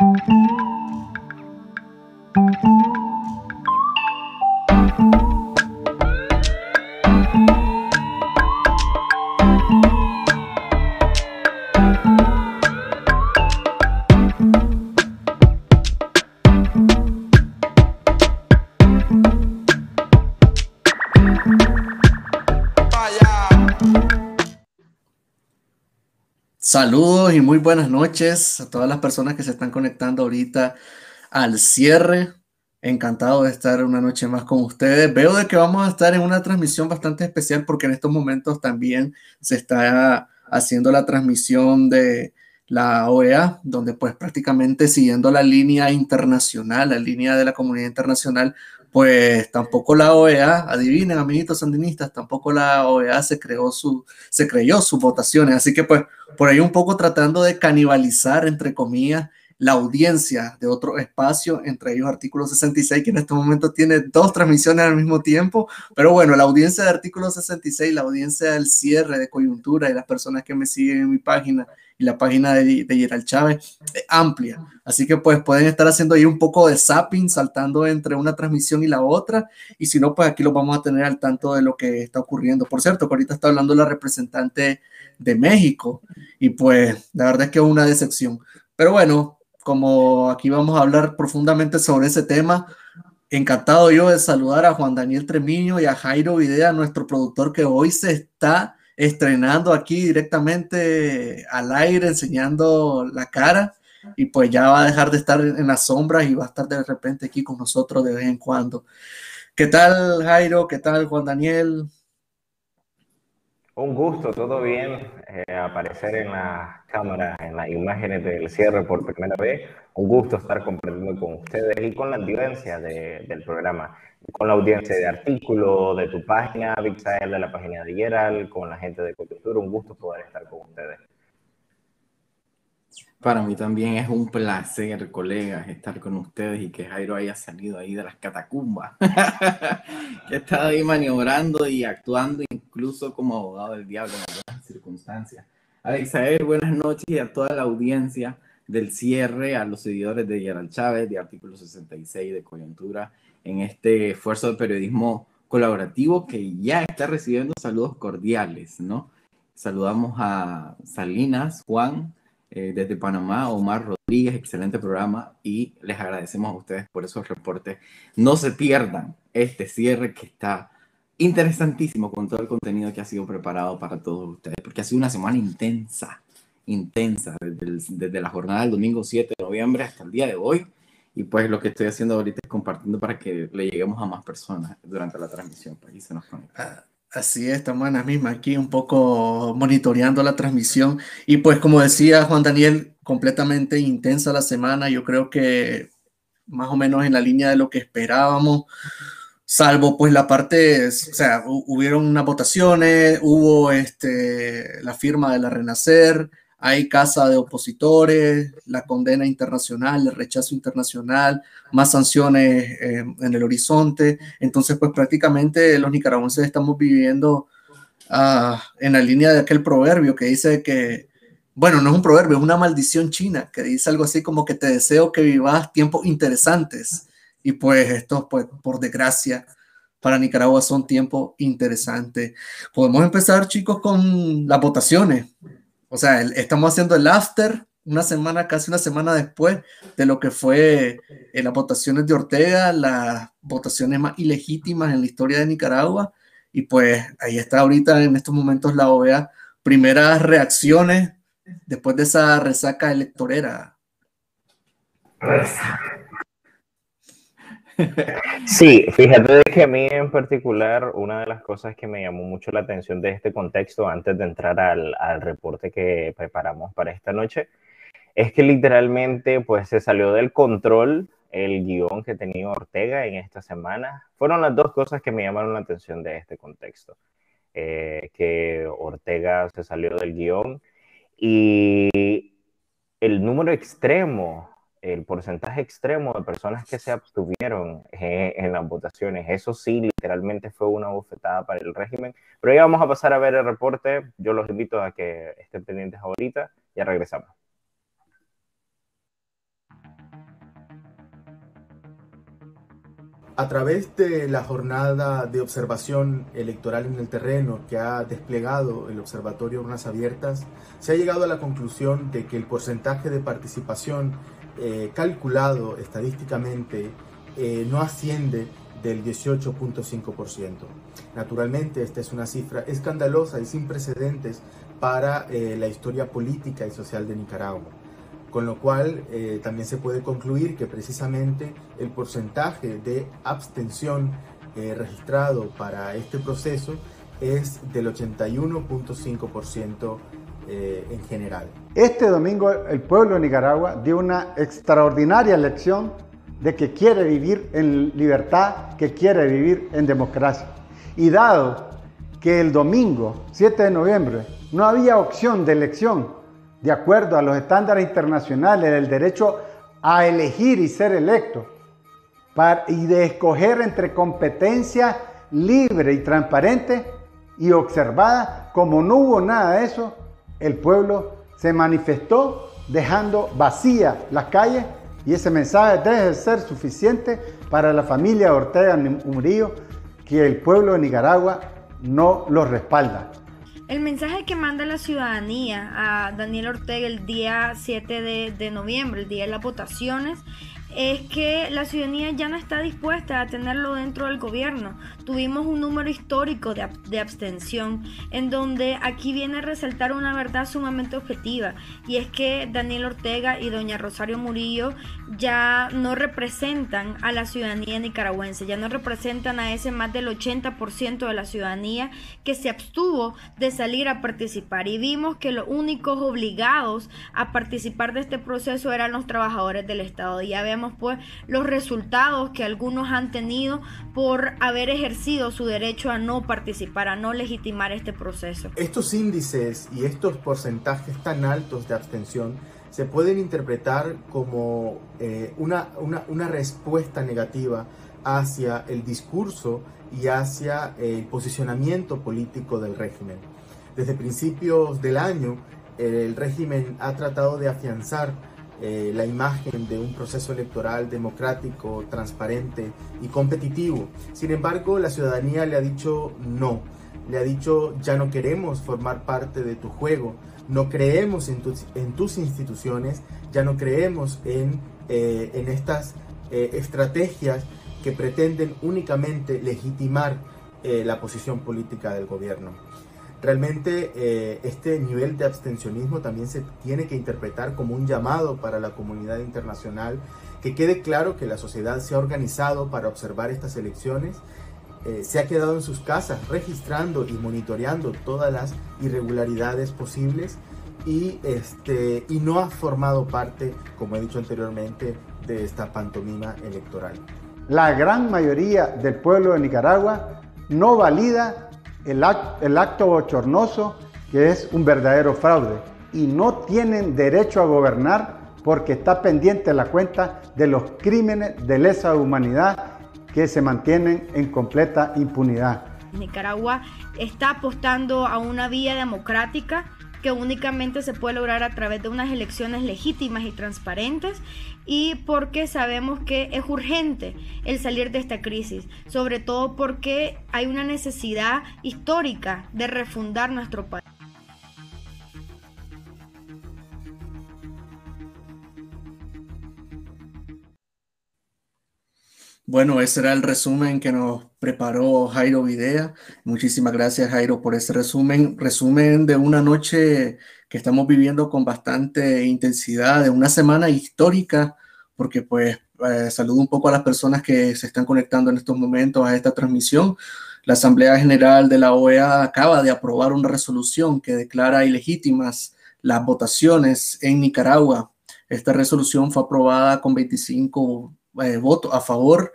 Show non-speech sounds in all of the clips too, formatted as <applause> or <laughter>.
Thank you. Saludos y muy buenas noches a todas las personas que se están conectando ahorita al cierre. Encantado de estar una noche más con ustedes. Veo de que vamos a estar en una transmisión bastante especial porque en estos momentos también se está haciendo la transmisión de la OEA, donde pues prácticamente siguiendo la línea internacional, la línea de la comunidad internacional, pues tampoco la OEA, adivinen amiguitos sandinistas, tampoco la OEA se creó su, se creyó sus votaciones, así que pues por ahí un poco tratando de canibalizar, entre comillas, la audiencia de otro espacio, entre ellos Artículo 66, que en este momento tiene dos transmisiones al mismo tiempo, pero bueno, la audiencia de Artículo 66, la audiencia del cierre de coyuntura y las personas que me siguen en mi página y la página de, de Gerald Chávez es amplia. Así que pues pueden estar haciendo ahí un poco de zapping, saltando entre una transmisión y la otra. Y si no, pues aquí lo vamos a tener al tanto de lo que está ocurriendo. Por cierto, que ahorita está hablando la representante de México y pues la verdad es que es una decepción. Pero bueno, como aquí vamos a hablar profundamente sobre ese tema, encantado yo de saludar a Juan Daniel Tremiño y a Jairo Videa, nuestro productor que hoy se está estrenando aquí directamente al aire, enseñando la cara y pues ya va a dejar de estar en las sombras y va a estar de repente aquí con nosotros de vez en cuando. ¿Qué tal Jairo? ¿Qué tal Juan Daniel? Un gusto, todo bien, eh, aparecer en las cámaras, en las imágenes del cierre por primera vez. Un gusto estar compartiendo con ustedes y con la audiencia del programa con la audiencia de artículos, de tu página, Vixael, de la página de Gerald, con la gente de Coyuntura. Un gusto poder estar con ustedes. Para mí también es un placer, colegas, estar con ustedes y que Jairo haya salido ahí de las catacumbas, <laughs> que está ahí maniobrando y actuando incluso como abogado del diablo en algunas circunstancias. Alexael, buenas noches y a toda la audiencia del cierre, a los seguidores de Gerald Chávez, de Artículo 66, de Coyuntura, en este esfuerzo de periodismo colaborativo que ya está recibiendo saludos cordiales, ¿no? Saludamos a Salinas, Juan, eh, desde Panamá, Omar Rodríguez, excelente programa y les agradecemos a ustedes por esos reportes. No se pierdan este cierre que está interesantísimo con todo el contenido que ha sido preparado para todos ustedes, porque ha sido una semana intensa, intensa, desde, desde la jornada del domingo 7 de noviembre hasta el día de hoy y pues lo que estoy haciendo ahorita es compartiendo para que le lleguemos a más personas durante la transmisión, para que se nos conecta. Así es, estamos en la misma aquí un poco monitoreando la transmisión. Y pues como decía Juan Daniel, completamente intensa la semana, yo creo que más o menos en la línea de lo que esperábamos, salvo pues la parte, o sea, hubieron unas votaciones, hubo este, la firma de la Renacer, hay casa de opositores, la condena internacional, el rechazo internacional, más sanciones eh, en el horizonte. Entonces, pues prácticamente los nicaragüenses estamos viviendo ah, en la línea de aquel proverbio que dice que, bueno, no es un proverbio, es una maldición china, que dice algo así como que te deseo que vivas tiempos interesantes. Y pues estos, pues por desgracia, para Nicaragua son tiempos interesantes. Podemos empezar, chicos, con las votaciones. O sea, estamos haciendo el after una semana, casi una semana después de lo que fue en las votaciones de Ortega, las votaciones más ilegítimas en la historia de Nicaragua. Y pues ahí está ahorita en estos momentos la OEA. Primeras reacciones después de esa resaca electorera. Sí, fíjate que a mí en particular, una de las cosas que me llamó mucho la atención de este contexto, antes de entrar al, al reporte que preparamos para esta noche, es que literalmente pues se salió del control el guion que tenía Ortega en esta semana. Fueron las dos cosas que me llamaron la atención de este contexto. Eh, que Ortega se salió del guion y el número extremo el porcentaje extremo de personas que se abstuvieron en, en las votaciones. Eso sí, literalmente fue una bofetada para el régimen. Pero ya vamos a pasar a ver el reporte. Yo los invito a que estén pendientes ahorita. Ya regresamos. A través de la jornada de observación electoral en el terreno que ha desplegado el Observatorio Urnas Abiertas, se ha llegado a la conclusión de que el porcentaje de participación eh, calculado estadísticamente eh, no asciende del 18.5%. Naturalmente, esta es una cifra escandalosa y sin precedentes para eh, la historia política y social de Nicaragua. Con lo cual, eh, también se puede concluir que precisamente el porcentaje de abstención eh, registrado para este proceso es del 81.5% en general. Este domingo el pueblo de Nicaragua dio una extraordinaria lección de que quiere vivir en libertad, que quiere vivir en democracia. Y dado que el domingo 7 de noviembre no había opción de elección de acuerdo a los estándares internacionales del derecho a elegir y ser electo y de escoger entre competencia libre y transparente y observada, como no hubo nada de eso, el pueblo se manifestó dejando vacías las calles y ese mensaje debe ser suficiente para la familia Ortega Murillo, que el pueblo de Nicaragua no lo respalda. El mensaje que manda la ciudadanía a Daniel Ortega el día 7 de, de noviembre, el día de las votaciones, es que la ciudadanía ya no está dispuesta a tenerlo dentro del gobierno. Tuvimos un número histórico de, abstención, en donde aquí viene a resaltar una verdad sumamente objetiva, y es que Daniel Ortega y doña Rosario Murillo ya no representan a la ciudadanía nicaragüense, ya no representan a ese más del 80% de la ciudadanía que se abstuvo de salir a participar. Y vimos que los únicos obligados a participar de este proceso eran los trabajadores del Estado. Pues los resultados que algunos han tenido por haber ejercido su derecho a no participar, a no legitimar este proceso. Estos índices y estos porcentajes tan altos de abstención se pueden interpretar como eh, una, una, respuesta negativa hacia el discurso y hacia el posicionamiento político del régimen. Desde principios del año, el régimen ha tratado de afianzar eh, la imagen de un proceso electoral democrático, transparente y competitivo. Sin embargo, la ciudadanía le ha dicho no, le ha dicho ya no queremos formar parte de tu juego, no creemos en, en tus instituciones, ya no creemos en, eh, estas eh, estrategias que pretenden únicamente legitimar la posición política del gobierno. Realmente eh, este nivel de abstencionismo también se tiene que interpretar como un llamado para la comunidad internacional, que quede claro que la sociedad se ha organizado para observar estas elecciones, eh, se ha quedado en sus casas registrando y monitoreando todas las irregularidades posibles y, este, y no ha formado parte, como he dicho anteriormente, de esta pantomima electoral. La gran mayoría del pueblo de Nicaragua no valida el, acto bochornoso que es un verdadero fraude y no tienen derecho a gobernar porque está pendiente la cuenta de los crímenes de lesa humanidad que se mantienen en completa impunidad. Nicaragua está apostando a una vía democrática que únicamente se puede lograr a través de unas elecciones legítimas y transparentes y porque sabemos que es urgente el salir de esta crisis, sobre todo porque hay una necesidad histórica de refundar nuestro país. Bueno, ese era el resumen que nos preparó Jairo Videa. Muchísimas gracias, Jairo, por ese resumen. Resumen de una noche que estamos viviendo con bastante intensidad, de una semana histórica, porque pues eh, saludo un poco a las personas que se están conectando en estos momentos a esta transmisión. La Asamblea General de la OEA acaba de aprobar una resolución que declara ilegítimas las votaciones en Nicaragua. Esta resolución fue aprobada con 25 eh, voto a favor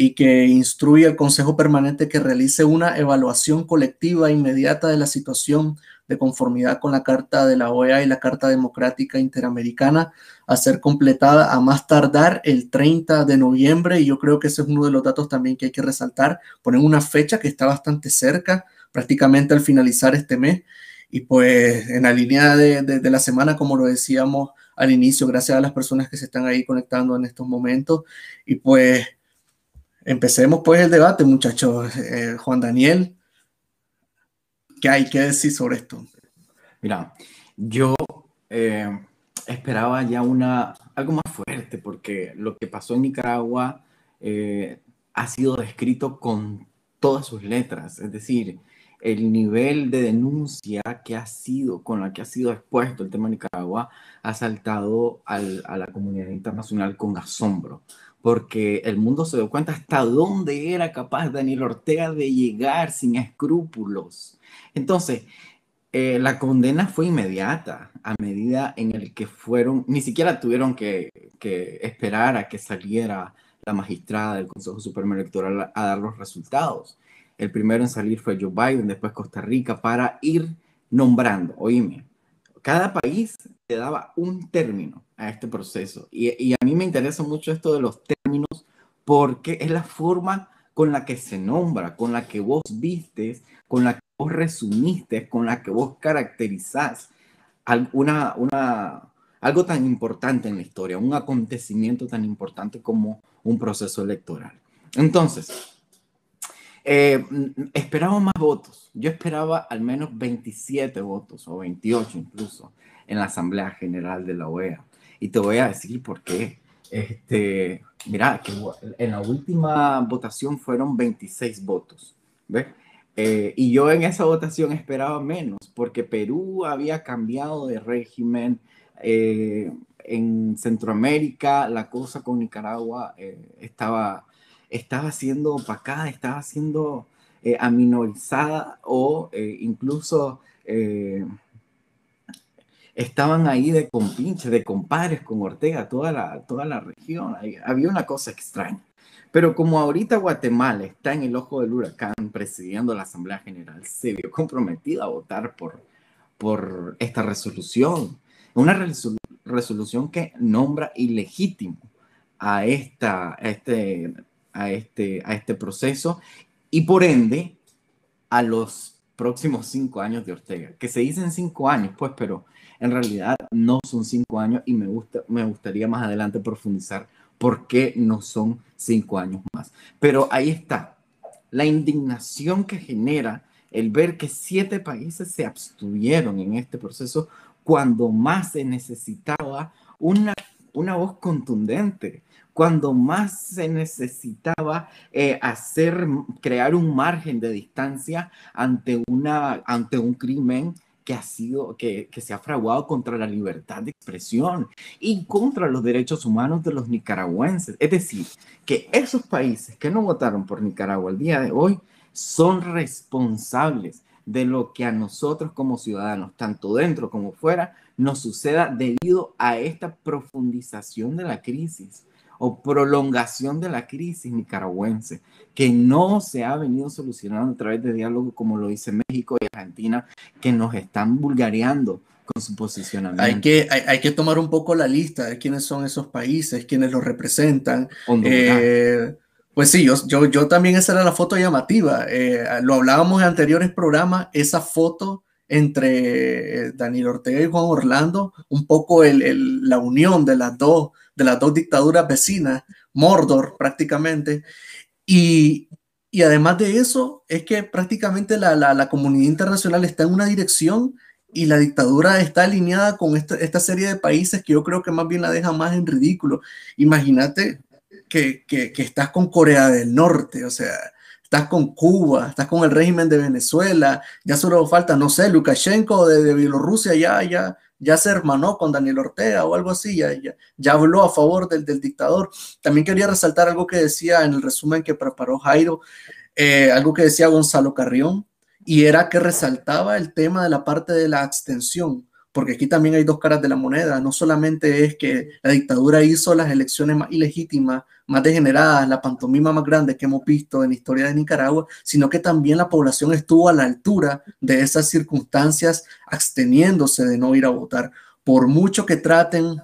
y que instruye al Consejo Permanente que realice una evaluación colectiva inmediata de la situación de conformidad con la Carta de la OEA y la Carta Democrática Interamericana a ser completada a más tardar el 30 de noviembre. Y yo creo que ese es uno de los datos también que hay que resaltar. Ponen una fecha que está bastante cerca, prácticamente al finalizar este mes. Y pues en la línea de, de la semana, como lo decíamos, al inicio, gracias a las personas que se están ahí conectando en estos momentos. Y pues empecemos pues el debate, muchachos. Eh, Juan Daniel, ¿qué hay que decir sobre esto? Mira, yo eh, esperaba ya una, algo más fuerte, porque lo que pasó en Nicaragua eh, ha sido descrito con todas sus letras, es decir, el nivel de denuncia que ha sido, con la que ha sido expuesto el tema de Nicaragua, ha saltado a la comunidad internacional con asombro, porque el mundo se dio cuenta hasta dónde era capaz Daniel Ortega de llegar sin escrúpulos. Entonces, eh, la condena fue inmediata a medida en el que fueron, ni siquiera tuvieron que, esperar a que saliera la magistrada del Consejo Supremo Electoral a dar los resultados. El primero en salir fue Joe Biden, después Costa Rica, para ir nombrando. Oíme, cada país le daba un término a este proceso. Y, a mí me interesa mucho esto de los términos porque es la forma con la que se nombra, con la que vos vistes, con la que vos resumiste, con la que vos caracterizás una, una, algo tan importante en la historia, un acontecimiento tan importante como un proceso electoral. Entonces, eh, más votos. Yo esperaba al menos 27 votos o 28 incluso en la Asamblea General de la OEA. Y te voy a decir por qué. Este, mira, que en la última votación fueron 26 votos. ¿ves? Eh, y yo en esa votación esperaba menos, porque Perú había cambiado de régimen. Eh, en Centroamérica la cosa con Nicaragua eh, estaba, estaba siendo opacada, estaba siendo aminorizada o incluso estaban ahí de compinche, de compadres con Ortega, toda la, toda la región. Había una cosa extraña. Pero como ahorita Guatemala está en el ojo del huracán presidiendo la Asamblea General, se vio comprometido a votar por, por esta resolución. Una resolución que nombra ilegítimo a, esta, este, a, este, a este proceso y por ende a los próximos cinco años de Ortega, que se dicen cinco años, pues, pero en realidad no son cinco años y me, gusta, me gustaría más adelante profundizar por qué no son cinco años más. Pero ahí está, la indignación que genera el ver que siete países se abstuvieron en este proceso cuando más se necesitaba una, una voz contundente, cuando más se necesitaba eh, hacer, crear un margen de distancia ante, una, ante un crimen que ha sido, que, que, se ha fraguado contra la libertad de expresión y contra los derechos humanos de los nicaragüenses. Es decir, que esos países que no votaron por Nicaragua el día de hoy son responsables de lo que a nosotros como ciudadanos, tanto dentro como fuera, nos suceda debido a esta profundización de la crisis o prolongación de la crisis nicaragüense, que no se ha venido solucionando a través de diálogo como lo dice México y Argentina, que nos están vulgareando con su posicionamiento. Hay que, hay, hay que tomar un poco la lista de quiénes son esos países, quiénes los representan. Eh, pues sí, yo, yo, yo, también esa era la foto llamativa. Eh, lo hablábamos en anteriores programas, esa foto entre Daniel Ortega y Juan Orlando, un poco el, el, la unión de las dos de las dos dictaduras vecinas, Mordor prácticamente, y, y además de eso, es que prácticamente la, la, comunidad internacional está en una dirección y la dictadura está alineada con esta, esta, serie de países que yo creo que más bien la deja más en ridículo. Imagínate que, que, que estás con Corea del Norte, o sea, estás con Cuba, estás con el régimen de Venezuela, ya solo falta, no sé, Lukashenko de, de Bielorrusia, ya, ya, ya se hermanó con Daniel Ortega o algo así, ya, ya, ya habló a favor del, del, dictador. También quería resaltar algo que decía en el resumen que preparó Jairo, eh, algo que decía Gonzalo Carrión, y era que resaltaba el tema de la parte de la abstención porque aquí también hay dos caras de la moneda. No solamente es que la dictadura hizo las elecciones más ilegítimas, más degeneradas, la pantomima más grande que hemos visto en la historia de Nicaragua, sino que también la población estuvo a la altura de esas circunstancias, absteniéndose de no ir a votar. Por mucho que traten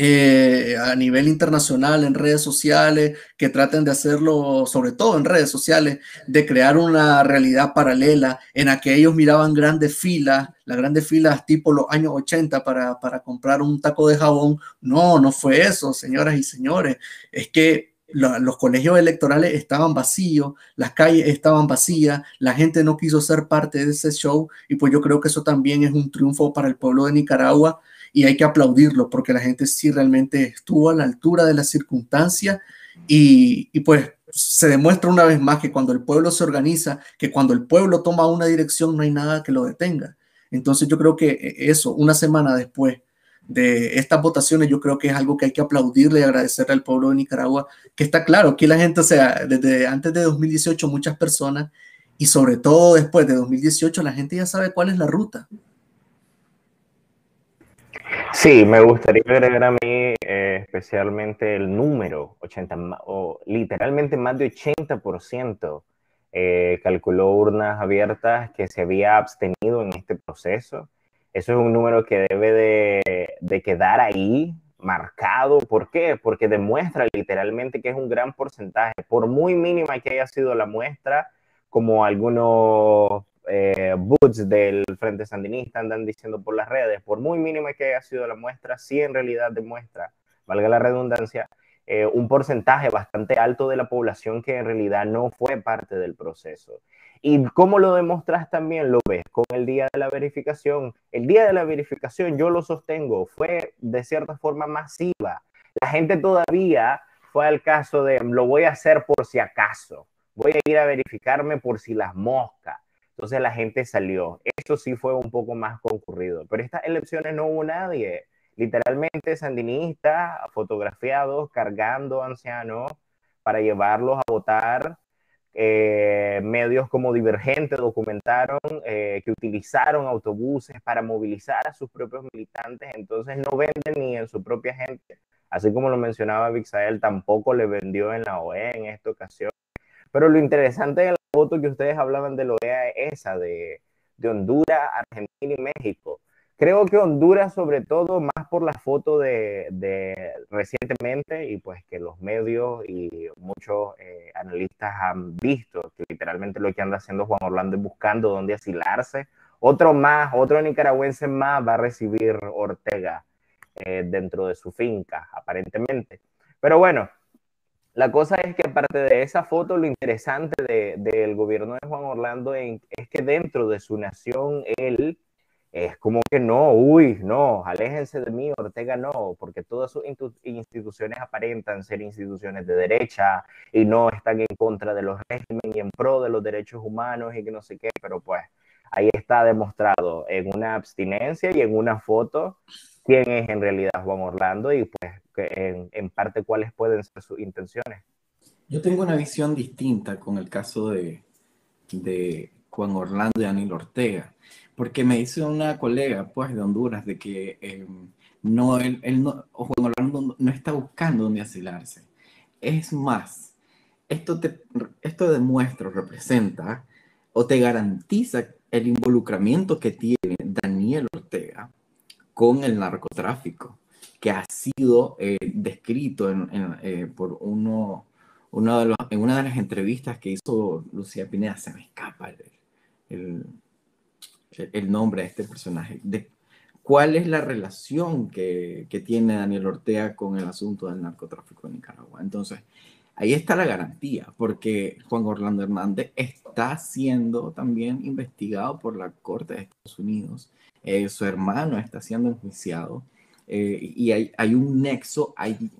eh, a nivel internacional en redes sociales, que traten de hacerlo, sobre todo en redes sociales, de crear una realidad paralela en la que ellos miraban grandes filas, las grandes filas tipo los años 80 para, para comprar un taco de jabón. No, no fue eso, señoras y señores. Es que los colegios electorales estaban vacíos, las calles estaban vacías, la gente no quiso ser parte de ese show y pues yo creo que eso también es un triunfo para el pueblo de Nicaragua y hay que aplaudirlo porque la gente sí realmente estuvo a la altura de las circunstancias y, y pues se demuestra una vez más que cuando el pueblo se organiza, que cuando el pueblo toma una dirección no hay nada que lo detenga. Entonces yo creo que eh, eso, una semana después de estas votaciones, yo creo que es algo que hay que aplaudirle y agradecerle al pueblo de Nicaragua, que está claro, que la gente, o sea, desde antes de 2018 muchas personas y sobre todo después de 2018 la gente ya sabe cuál es la ruta. Sí, me gustaría agregar a mí eh, especialmente el número, 80, o literalmente más de 80% eh, calculó urnas abiertas que se había abstenido en este proceso. Eso es un número que debe de, de quedar ahí marcado. ¿Por qué? Porque demuestra literalmente que es un gran porcentaje, por muy mínima que haya sido la muestra, como algunos eh, boots del Frente Sandinista andan diciendo por las redes, por muy mínima que haya sido la muestra, sí en realidad demuestra, valga la redundancia, eh, un porcentaje bastante alto de la población que en realidad no fue parte del proceso. ¿Y cómo lo demostras también? Lo ves con el día de la verificación. El día de la verificación, yo lo sostengo, fue de cierta forma masiva. La gente todavía fue al caso de, lo voy a hacer por si acaso, voy a ir a verificarme por si las moscas. Entonces la gente salió. Eso sí fue un poco más concurrido. Pero estas elecciones no hubo nadie literalmente sandinistas fotografiados cargando ancianos para llevarlos a votar. Eh, medios como Divergente documentaron eh, que utilizaron autobuses para movilizar a sus propios militantes, entonces no venden ni en su propia gente. Así como lo mencionaba Vixael, tampoco le vendió en la OEA en esta ocasión. Pero lo interesante de foto que ustedes hablaban de la OEA es esa, de, de Honduras, Argentina y México Creo que Honduras, sobre todo, más por la foto de, recientemente y pues que los medios y muchos eh, analistas han visto que literalmente lo que anda haciendo Juan Orlando es buscando dónde asilarse. Otro más, otro nicaragüense más va a recibir Ortega eh, dentro de su finca, aparentemente. Pero bueno, la cosa es que aparte de esa foto, lo interesante del gobierno de Juan Orlando es que dentro de su nación, él es como que no, uy, no, aléjense de mí, Ortega no, porque todas sus instituciones aparentan ser instituciones de derecha y no están en contra de los regímenes y en pro de los derechos humanos y que no sé qué, pero pues ahí está demostrado en una abstinencia y en una foto quién es en realidad Juan Orlando y pues en, en parte cuáles pueden ser sus intenciones. Yo tengo una visión distinta con el caso de, de Juan Orlando y Daniel Ortega porque me dice una colega, pues, de Honduras, de que eh, no, él, no, Juan Orlando no está buscando dónde asilarse. Es más, esto, te, esto demuestra, representa o te garantiza el involucramiento que tiene Daniel Ortega con el narcotráfico, que ha sido eh, descrito en, eh, por uno, en una de las entrevistas que hizo Lucía Pineda, se me escapa el el nombre de este personaje, de cuál es la relación que, que, tiene Daniel Ortega con el asunto del narcotráfico en Nicaragua. Entonces, ahí está la garantía, porque Juan Orlando Hernández está siendo también investigado por la Corte de Estados Unidos, eh, su hermano está siendo enjuiciado, eh, y hay, hay, un nexo, hay,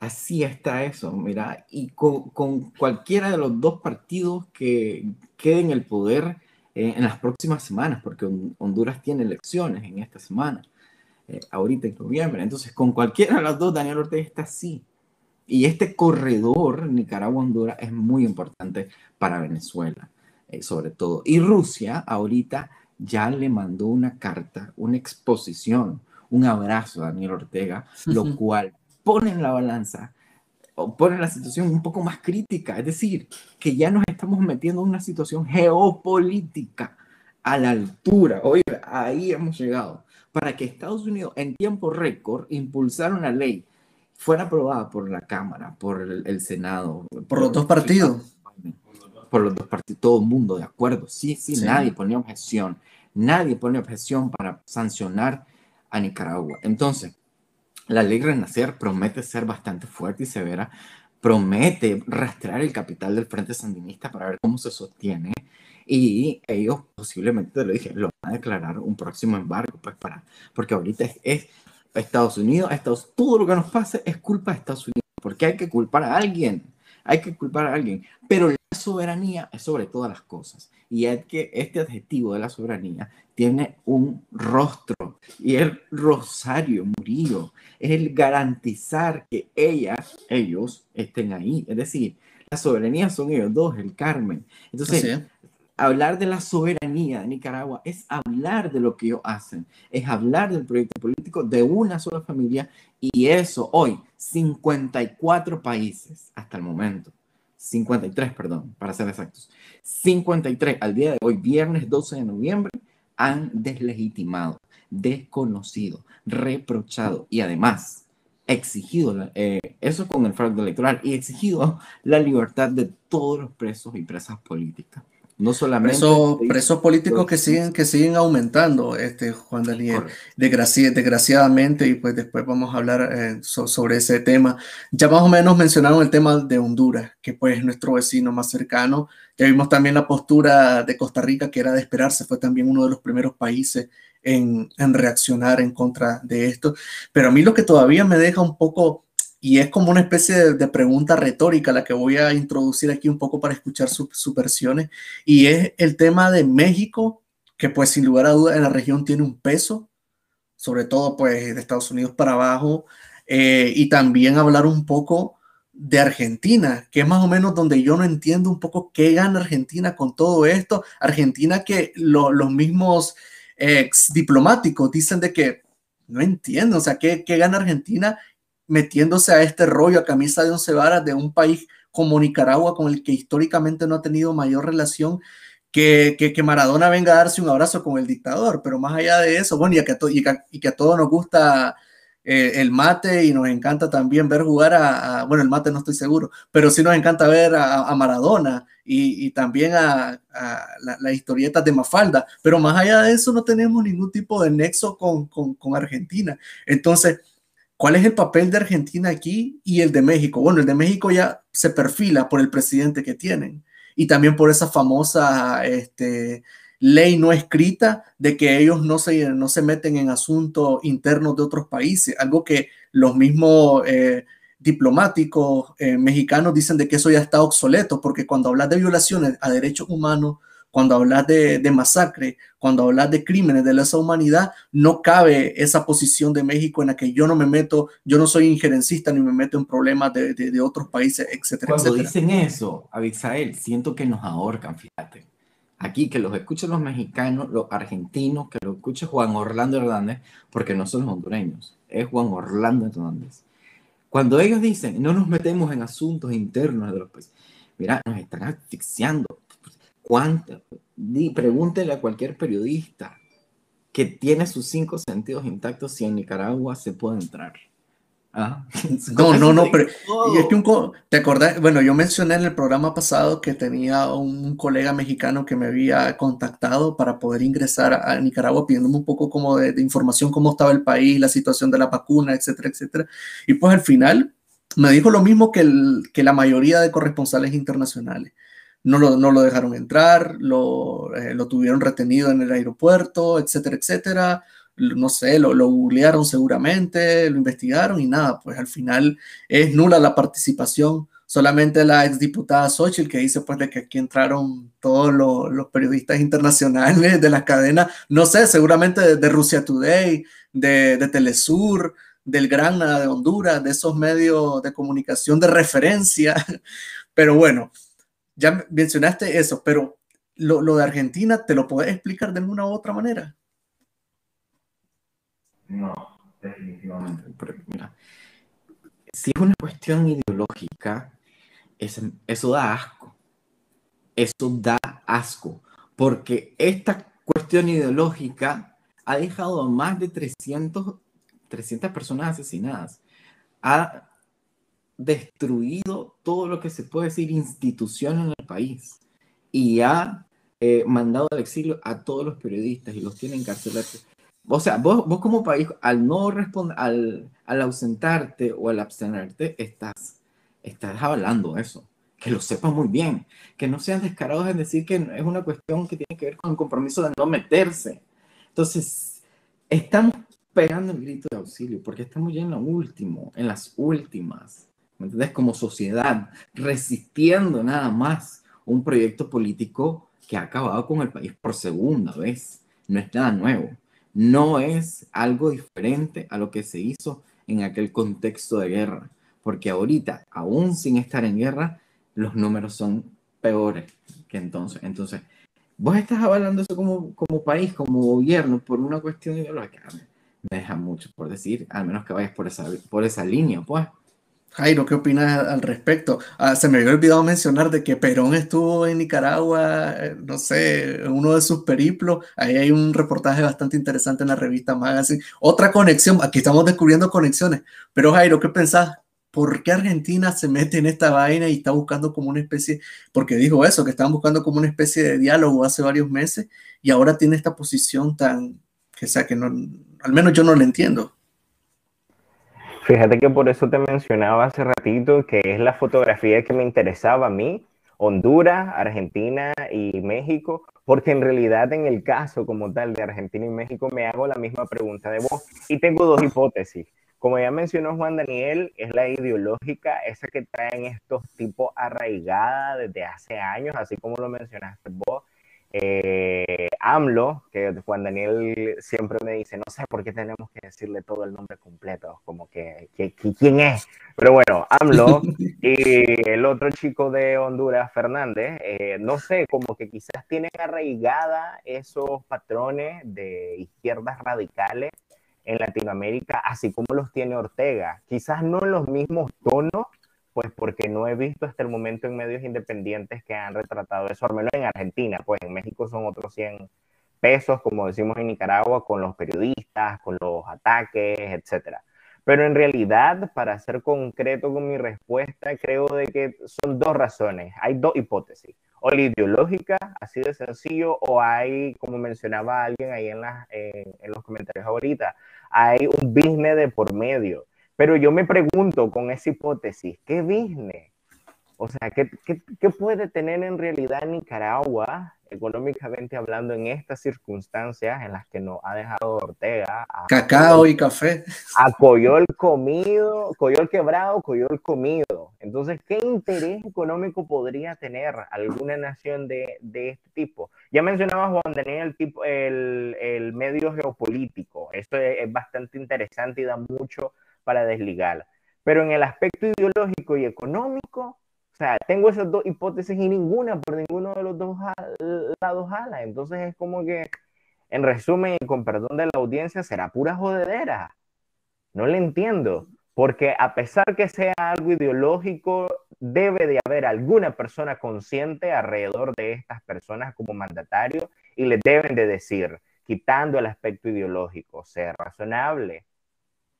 así está eso, mira, y con, con cualquiera de los dos partidos que queden en el poder, eh, en las próximas semanas, porque Honduras tiene elecciones en esta semana, eh, ahorita en noviembre. Entonces, con cualquiera de las dos, Daniel Ortega está así. Y este corredor Nicaragua-Honduras es muy importante para Venezuela, sobre todo. Y Rusia ahorita ya le mandó una carta, una exposición, un abrazo a Daniel Ortega, lo cual pone en la balanza pone la situación un poco más crítica, es decir, que ya nos estamos metiendo en una situación geopolítica a la altura, oiga, ahí hemos llegado, para que Estados Unidos en tiempo récord impulsara una ley, fuera aprobada por la Cámara, por el, Senado. Por, los dos partidos. Por los dos partidos, todo el mundo de acuerdo, sí, sí, sí, nadie pone objeción, nadie pone objeción para sancionar a Nicaragua. Entonces, la ley Renacer promete ser bastante fuerte y severa. Promete rastrear el capital del Frente Sandinista para ver cómo se sostiene. Y ellos posiblemente, te lo dije, lo van a declarar un próximo embargo, pues para, porque ahorita es, Estados Unidos, Estados, todo lo que nos pase es culpa de Estados Unidos, porque hay que culpar a alguien, hay que culpar a alguien, pero soberanía es sobre todas las cosas. Y es que este adjetivo de la soberanía tiene un rostro y el Rosario Murillo, es el garantizar que ella, ellos estén ahí, es decir, la soberanía son ellos dos, el Carmen. Entonces, hablar de la soberanía de Nicaragua es hablar de lo que ellos hacen, es hablar del proyecto político de una sola familia y eso hoy, 54 países hasta el momento, 53, perdón, para ser exactos, 53 al día de hoy, viernes 12 de noviembre, han deslegitimado, desconocido, reprochado y además exigido eh, eso con el fraude electoral y exigido la libertad de todos los presos y presas políticas. No solamente. Presos, políticos que siguen, que siguen aumentando, este, Juan Daniel, desgraciadamente, y pues después vamos a hablar eh, sobre ese tema. Ya más o menos mencionaron el tema de Honduras, que pues es nuestro vecino más cercano. Ya vimos también la postura de Costa Rica, que era de esperarse, fue también uno de los primeros países en, en reaccionar en contra de esto. Pero a mí lo que todavía me deja un poco y es como una especie de, pregunta retórica la que voy a introducir aquí un poco para escuchar sus versiones. Y es el tema de México, que pues sin lugar a dudas en la región tiene un peso, sobre todo pues de Estados Unidos para abajo. Eh, y también hablar un poco de Argentina, que es más o menos donde yo no entiendo un poco qué gana Argentina con todo esto. Argentina que los mismos ex diplomáticos dicen de que no entiendo, o sea, ¿qué, qué gana Argentina metiéndose a este rollo a camisa de once varas de un país como Nicaragua, con el que históricamente no ha tenido mayor relación, que, que, Maradona venga a darse un abrazo con el dictador, pero más allá de eso, bueno, y que, y que, a todos nos gusta eh, el mate y nos encanta también ver jugar a, bueno, el mate no estoy seguro, pero sí nos encanta ver a, Maradona y, también a, las la historietas de Mafalda, pero más allá de eso no tenemos ningún tipo de nexo con, con Argentina. Entonces, ¿Cuál es el papel de Argentina aquí y el de México? Bueno, el de México ya se perfila por el presidente que tienen y también por esa famosa este, ley no escrita de que ellos no se, no se meten en asuntos internos de otros países, algo que los mismos eh, diplomáticos eh, mexicanos dicen de que eso ya está obsoleto, porque cuando hablas de violaciones a derechos humanos, cuando hablas de, masacre, cuando hablas de crímenes de lesa humanidad, no cabe esa posición de México en la que yo no me meto, yo no soy injerencista ni me meto en problemas de, otros países, etcétera. Cuando dicen eso, Abisael, siento que nos ahorcan, fíjate. Aquí que los escuchen los mexicanos, los argentinos, que lo escuche Juan Orlando Hernández, porque no son los hondureños, es Juan Orlando Hernández. Cuando ellos dicen, no nos metemos en asuntos internos de los países, mira, nos están asfixiando ¿Cuánto? pregúntele a cualquier periodista que tiene sus cinco sentidos intactos si en Nicaragua se puede entrar. ¿Ah? <laughs> No, no, no, pero y es que un, te acordás, bueno, yo mencioné en el programa pasado que tenía un colega mexicano que me había contactado para poder ingresar a, Nicaragua pidiéndome un poco como de, información, cómo estaba el país, la situación de la vacuna, etcétera, etcétera. Y pues al final me dijo lo mismo que, el, que la mayoría de corresponsales internacionales no lo, no lo dejaron entrar, lo, eh, lo, tuvieron retenido en el aeropuerto, etcétera, etcétera. No sé, lo, lo googlearon seguramente, lo investigaron y nada, pues al final es nula la participación. Solamente la exdiputada Xochitl que dice pues de que aquí entraron todos los, periodistas internacionales de la cadena, no sé, seguramente de, de Rusia Today, de, de Telesur, del Gran de Honduras, de esos medios de comunicación de referencia. <laughs> Pero bueno, ya mencionaste eso, pero lo, de Argentina, ¿te lo puedes explicar de alguna u otra manera? No, definitivamente. mira, si es una cuestión ideológica, eso da asco. Eso da asco. Porque esta cuestión ideológica ha dejado a más de 300, 300 personas asesinadas. Ha destruido todo lo que se puede decir institución en el país y ha eh, mandado al exilio a todos los periodistas y los tiene encarcelados. O sea, vos, vos como país, al no responder, al, al ausentarte o al abstenerte, estás estás hablando eso. Que lo sepan muy bien. Que no sean descarados en decir que es una cuestión que tiene que ver con el compromiso de no meterse. Entonces, estamos pegando el grito de auxilio porque estamos ya en lo último, en las últimas. ¿Me entiendes? Como sociedad, resistiendo nada más un proyecto político que ha acabado con el país por segunda vez. No es nada nuevo. No es algo diferente a lo que se hizo en aquel contexto de guerra. Porque ahorita, aún sin estar en guerra, los números son peores que entonces. Entonces, vos estás avalando eso como, como país, como gobierno, por una cuestión ideológica. Me deja mucho por decir, al menos que vayas por esa, por esa línea, pues. Jairo, ¿qué opinas al respecto? Ah, se me había olvidado mencionar de que Perón estuvo en Nicaragua, eh, no sé, uno de sus periplos. Ahí hay un reportaje bastante interesante en la revista Magazine. Otra conexión, aquí estamos descubriendo conexiones. Pero Jairo, ¿qué pensás? ¿Por qué Argentina se mete en esta vaina y está buscando como una especie, porque dijo eso, que estaban buscando como una especie de diálogo hace varios meses y ahora tiene esta posición tan, que sea, que no, al menos yo no la entiendo. Fíjate que por eso te mencionaba hace ratito que es la fotografía que me interesaba a mí, Honduras, Argentina y México, porque en realidad en el caso como tal de Argentina y México me hago la misma pregunta de vos y tengo dos hipótesis. Como ya mencionó Juan Daniel, es la ideológica, esa que traen estos tipos arraigada desde hace años, así como lo mencionaste vos, eh, AMLO, que Juan Daniel siempre me dice, no sé por qué tenemos que decirle todo el nombre completo, como que, ¿quién es? Pero bueno, AMLO <laughs> y el otro chico de Honduras, Fernández, eh, no sé, como que quizás tienen arraigada esos patrones de izquierdas radicales en Latinoamérica, así como los tiene Ortega. Quizás no en los mismos tonos, pues porque no he visto hasta el momento en medios independientes que han retratado eso, al menos en Argentina, pues en México son otros 100 pesos, como decimos en Nicaragua, con los periodistas, con los ataques, etcétera. Pero en realidad, para ser concreto con mi respuesta, creo de que son dos razones. Hay dos hipótesis. O la ideológica, así de sencillo, o hay, como mencionaba alguien ahí en, en, en los comentarios ahorita, hay un business de por medio. Pero yo me pregunto con esa hipótesis, ¿qué business? O sea, ¿qué, qué, qué puede tener en realidad Nicaragua, económicamente hablando, en estas circunstancias en las que nos ha dejado Ortega? A, Cacao y café. A Coyol comido, Coyol quebrado, Coyol comido. Entonces, ¿qué interés económico podría tener alguna nación de, de este tipo? Ya mencionaba Juan Daniel el, tipo, el, el medio geopolítico. Esto es, es bastante interesante y da mucho para desligar. Pero en el aspecto ideológico y económico, o sea, tengo esas dos hipótesis y ninguna por ninguno de los dos lados jala. Entonces es como que, en resumen y con perdón de la audiencia, será pura jodedera. No le entiendo. Porque a pesar que sea algo ideológico, debe de haber alguna persona consciente alrededor de estas personas como mandatario y le deben de decir, quitando el aspecto ideológico, ser razonable.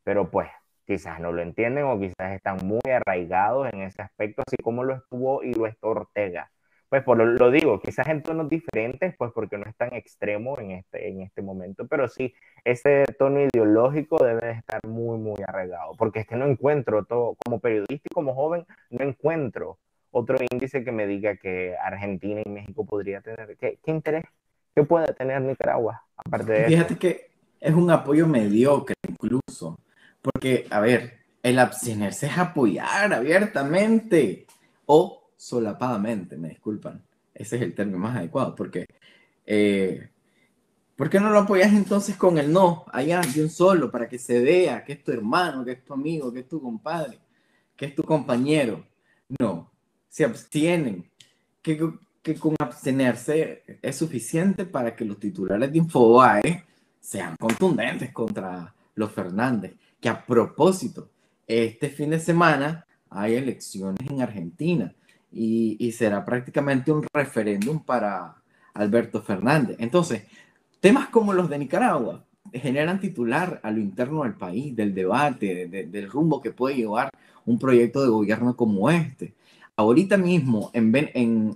Pero pues, quizás no lo entienden o quizás están muy arraigados en ese aspecto, así como lo estuvo y lo está Ortega. Pues por lo, lo, digo, quizás en tonos diferentes, pues porque no es tan extremo en este, en este momento, pero sí, ese tono ideológico debe de estar muy, muy arraigado, porque es que no encuentro todo, como periodista y como joven, no encuentro otro índice que me diga que Argentina y México podría tener, ¿qué, qué interés? ¿Qué puede tener Nicaragua? Aparte de Fíjate que es un apoyo mediocre incluso porque, a ver, el abstenerse es apoyar abiertamente o solapadamente, me disculpan. Ese es el término más adecuado, porque eh, ¿por qué no lo apoyas entonces con el no, allá de un solo, para que se vea que es tu hermano, que es tu amigo, que es tu compadre, que es tu compañero? No, se abstienen. Que, que con abstenerse es suficiente para que los titulares de Infobae sean contundentes contra los Fernández que a propósito, este fin de semana hay elecciones en Argentina y, y será prácticamente un referéndum para Alberto Fernández. Entonces, temas como los de Nicaragua generan titular a lo interno del país, del debate, de, de, del rumbo que puede llevar un proyecto de gobierno como este. Ahorita mismo en, en,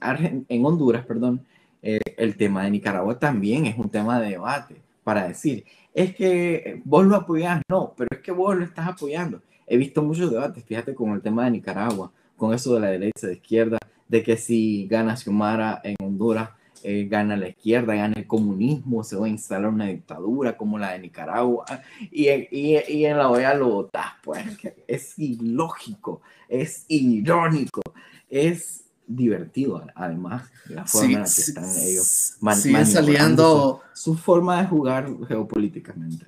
en Honduras, perdón, eh, el tema de Nicaragua también es un tema de debate para decir, es que vos lo apoyás, no, pero es que vos lo estás apoyando. He visto muchos debates, fíjate, con el tema de Nicaragua, con eso de la derecha de izquierda, de que si gana Xiomara en Honduras, eh, gana la izquierda, gana el comunismo, se va a instalar una dictadura como la de Nicaragua, y, y, en la OEA lo votas, pues es ilógico, es irónico, es divertido además la forma en la que están ellos siguen saliendo su, forma de jugar geopolíticamente.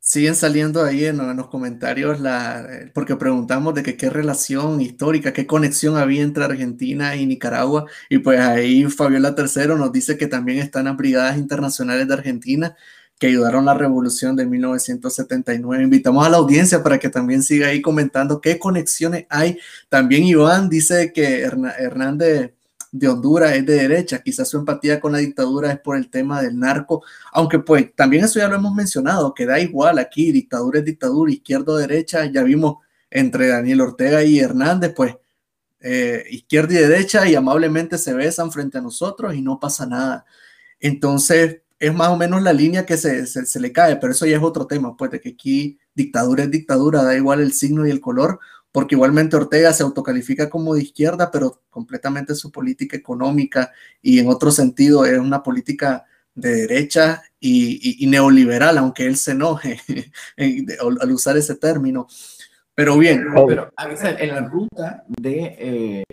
Siguen saliendo ahí en, los comentarios la, porque preguntamos de que qué relación histórica, qué conexión había entre Argentina y Nicaragua y pues ahí Fabiola Tercero nos dice que también están las brigadas internacionales de Argentina que ayudaron la revolución de 1979. Invitamos a la audiencia para que también siga ahí comentando qué conexiones hay. También Iván dice que Hernández de Honduras es de derecha, quizás su empatía con la dictadura es por el tema del narco, aunque pues también eso ya lo hemos mencionado, que da igual aquí, dictadura es dictadura, izquierda o derecha, ya vimos entre Daniel Ortega y Hernández, pues eh, izquierda y derecha y amablemente se besan frente a nosotros y no pasa nada. Entonces, es más o menos la línea que se, se, le cae, pero eso ya es otro tema, pues de que aquí dictadura es dictadura, da igual el signo y el color, porque igualmente Ortega se autocalifica como de izquierda, pero completamente su política económica y en otro sentido es una política de derecha y, neoliberal, aunque él se enoje <laughs> al usar ese término. Pero bien. Pero en la ruta de, eh,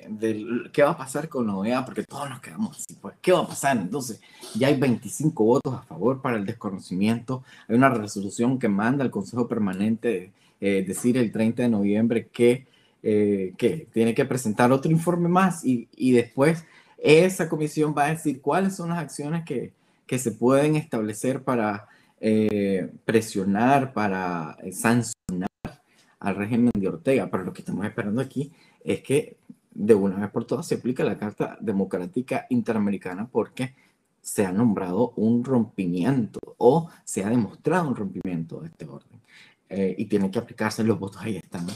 qué va a pasar con la OEA, porque todos nos quedamos así, pues, ¿qué va a pasar? Entonces, ya hay 25 votos a favor para el desconocimiento, hay una resolución que manda el Consejo Permanente, eh, decir el 30 de noviembre que, eh, que tiene que presentar otro informe más y, y, después esa comisión va a decir cuáles son las acciones que, que se pueden establecer para presionar, para sancionar al régimen de Ortega, pero lo que estamos esperando aquí es que de una vez por todas se aplique la Carta Democrática Interamericana porque se ha nombrado un rompimiento o se ha demostrado un rompimiento de este orden. Eh, y tienen que aplicarse los votos, ahí están.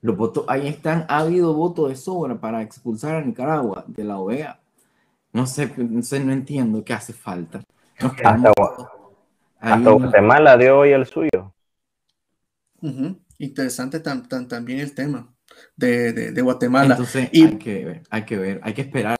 Los votos ahí están. Ha habido votos de sobra para expulsar a Nicaragua de la OEA. No sé, no, sé, no entiendo qué hace falta. hasta, hasta Guatemala dio hoy el suyo. Interesante también el tema de, de, Guatemala. Entonces y, hay, que ver, hay que ver, hay que esperar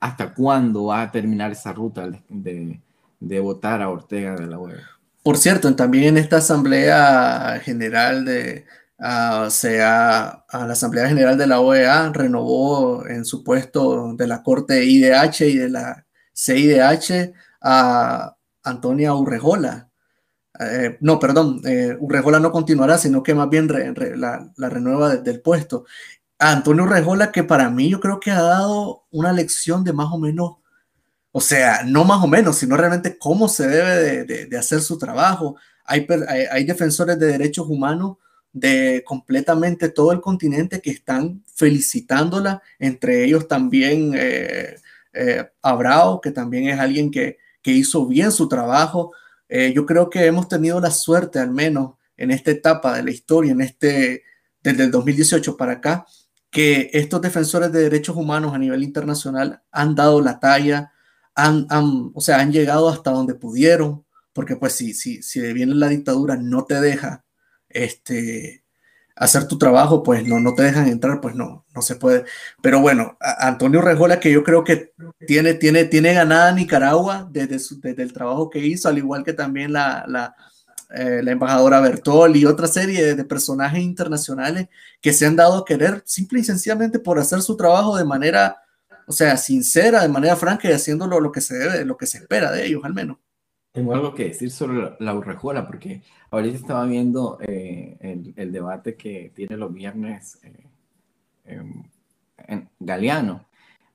hasta cuándo va a terminar esa ruta de, de votar a Ortega de la web. Por cierto, también en esta Asamblea General de, uh, sea, a la Asamblea General de la OEA renovó en su puesto de la Corte IDH y de la CIDH a Antonia Urrejola, eh, no, perdón, eh, Urrejola no continuará, sino que más bien la, renueva del puesto. Antonio Urrejola, que para mí yo creo que ha dado una lección de más o menos, o sea, no más o menos, sino realmente cómo se debe de, hacer su trabajo. Hay, defensores de derechos humanos de completamente todo el continente que están felicitándola, entre ellos también eh, eh Abrao, que también es alguien que hizo bien su trabajo eh, yo creo que hemos tenido la suerte, al menos en esta etapa de la historia, en este, desde el 2018 para acá, que estos defensores de derechos humanos a nivel internacional han dado la talla, han, o sea, han llegado hasta donde pudieron, porque pues si, si, si viene la dictadura no te deja este, hacer tu trabajo, pues no, no te dejan entrar, pues no, no se puede. Pero bueno, Antonio Rejola, que yo creo que tiene, tiene, tiene ganada Nicaragua desde, desde el trabajo que hizo, al igual que también la, la, eh, la embajadora Bertol y otra serie de, personajes internacionales que se han dado a querer simple y sencillamente por hacer su trabajo de manera, o sea, sincera, de manera franca y haciéndolo lo que se debe, lo que se espera de ellos, al menos. Tengo algo que decir sobre la Urrejola, porque ahorita estaba viendo eh, el, debate que tiene los viernes eh, en Galeano.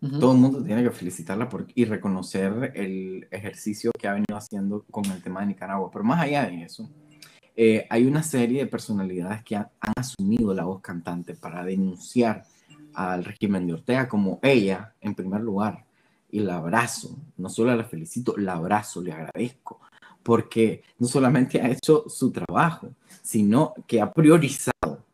Todo el mundo tiene que felicitarla por, y reconocer el ejercicio que ha venido haciendo con el tema de Nicaragua. Pero más allá de eso, eh, hay una serie de personalidades que han, asumido la voz cantante para denunciar al régimen de Ortega, como ella, en primer lugar, y la abrazo, no solo la felicito, la abrazo, le agradezco, porque no solamente ha hecho su trabajo, sino que ha priorizado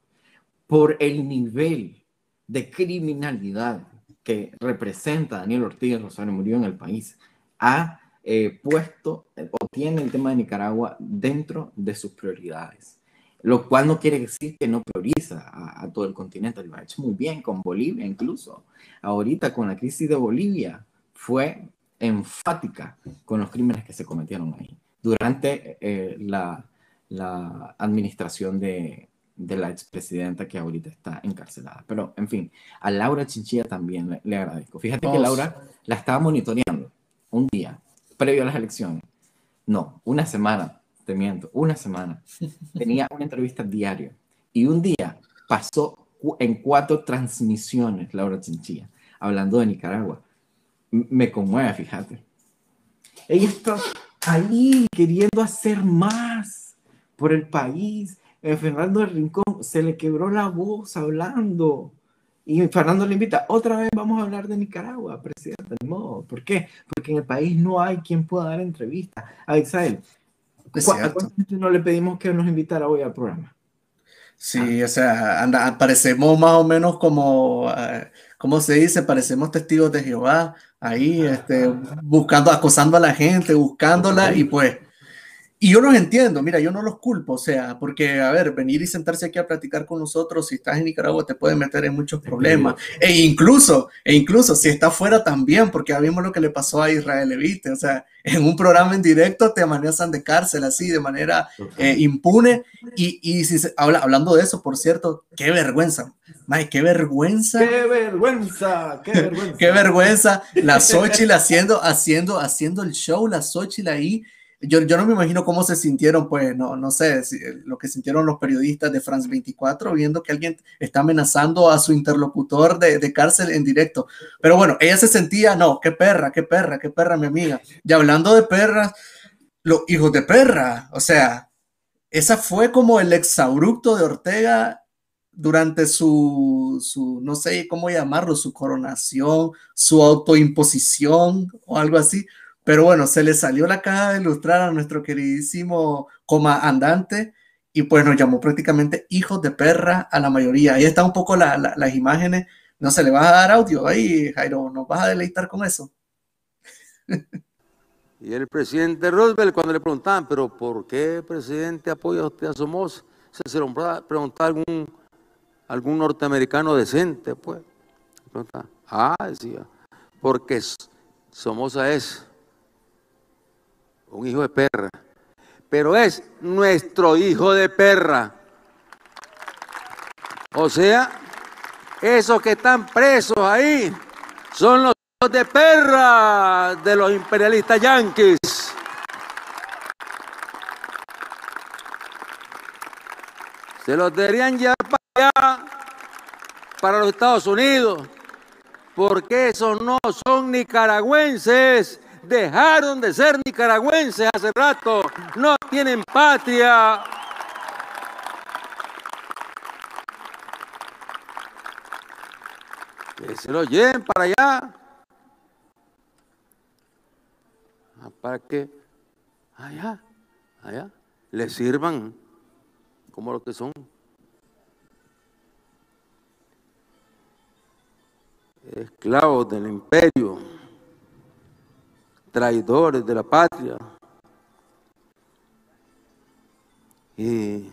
por el nivel de criminalidad que representa Daniel Ortiz Rosario Murió en el país, ha eh, puesto o tiene el tema de Nicaragua dentro de sus prioridades. lo cual no quiere decir que no prioriza a, todo el continente, lo ha hecho muy bien con Bolivia incluso. Ahorita con la crisis de Bolivia fue enfática con los crímenes que se cometieron ahí durante eh, la, la, administración de, de la expresidenta que ahorita está encarcelada. Pero, en fin, a Laura Chinchilla también le, agradezco. Fíjate que Laura la estaba monitoreando un día previo a las elecciones. No, una semana, te miento, una semana. <laughs> Tenía una entrevista diaria y un día pasó en cuatro transmisiones Laura Chinchilla hablando de Nicaragua. Me conmueve, fíjate. Ella está ahí queriendo hacer más por el país eh, Fernando del Rincón se le quebró la voz hablando. Y Fernando le invita, otra vez vamos a hablar de Nicaragua, presidente, de modo. ¿Por qué? Porque en el país no hay quien pueda dar entrevista. A Israel, ¿a no le pedimos que nos invitara hoy al programa? Sí, o sea, anda, parecemos más o menos como, uh, ¿cómo se dice? Parecemos testigos de Jehová, ahí, este, buscando, acosando a la gente, buscándola, y pues y yo los entiendo, mira, yo no los culpo, o sea, porque, a ver, venir y sentarse aquí a platicar con nosotros, si estás en Nicaragua, te puede meter en muchos problemas. E incluso, e incluso si estás fuera también, porque ya vimos lo que le pasó a Israel Levite, o sea, en un programa en directo te amenazan de cárcel así, de manera eh, impune. Y, y si habla, hablando de eso, por cierto, qué vergüenza, May, qué vergüenza. Qué vergüenza, qué <laughs> vergüenza. qué vergüenza. La Xochitl haciendo, haciendo, haciendo el show, la Xochitl ahí yo, yo, no me imagino cómo se sintieron, pues, no, no sé, lo que sintieron los periodistas de France 24 viendo que alguien está amenazando a su interlocutor de, de, cárcel en directo. Pero bueno, ella se sentía, no, qué perra, qué perra, qué perra, mi amiga. Y hablando de perras, los hijos de perra, o sea, esa fue como el exabrupto de Ortega durante su, su, no sé cómo llamarlo, su coronación, su autoimposición o algo así pero bueno, se le salió la caja de ilustrar a nuestro queridísimo comandante y pues nos llamó prácticamente hijos de perra a la mayoría. Ahí están un poco las imágenes. No se le va a dar audio ahí, Jairo. ¿Nos vas a deleitar con eso? <laughs> Y el presidente Roosevelt, cuando le preguntaban, ¿pero por qué presidente apoya usted a Somoza? Se se lo preguntaba algún, algún norteamericano decente, pues. Ah, decía, porque Somoza es un hijo de perra, pero es nuestro hijo de perra. O sea, esos que están presos ahí son los hijos de perra de los imperialistas yanquis. Se los deberían llevar para allá, para los Estados Unidos, porque esos no son nicaragüenses, dejaron de ser nicaragüenses hace rato, no tienen patria. Que se lo lleven para allá. Ah, para que allá, allá, le sirvan como lo que son. Esclavos del imperio traidores de la patria. Y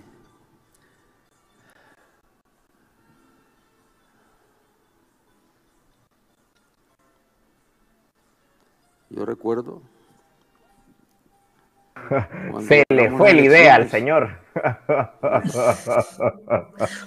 yo recuerdo. <laughs> Se le fue la idea al señor.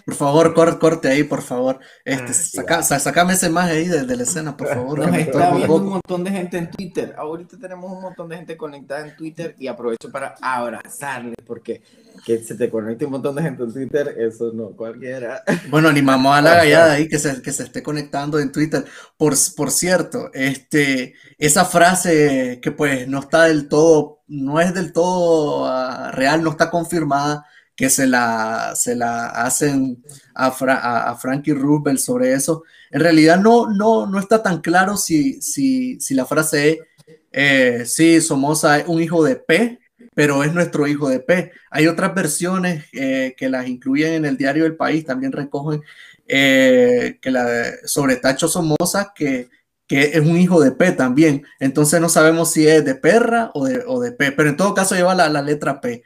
Por favor, corte, corte ahí, por favor. Este, saca, sacame esa imagen ahí de, la escena, por <laughs> favor. Nos está viendo un montón de gente en Twitter. Ahorita tenemos un montón de gente conectada en Twitter y aprovecho para abrazarles porque que se te conecte un montón de gente en Twitter, eso no cualquiera. <laughs> Bueno, animamos a la gallada ahí que se, que se esté conectando en Twitter. Por, por cierto, este, esa frase que pues no está del todo, no es del todo uh, real, no está confirmada, que se la, se la hacen a, a, Frankie Roosevelt sobre eso. En realidad no, no, no está tan claro si, si, si la frase es, eh, sí, Somoza es un hijo de P, pero es nuestro hijo de P. Hay otras versiones eh, que las incluyen en el diario del país, también recogen eh, que la sobre Tacho Somoza, que, que, es un hijo de P también. Entonces no sabemos si es de perra o de, o de P, pero en todo caso lleva la, la letra P.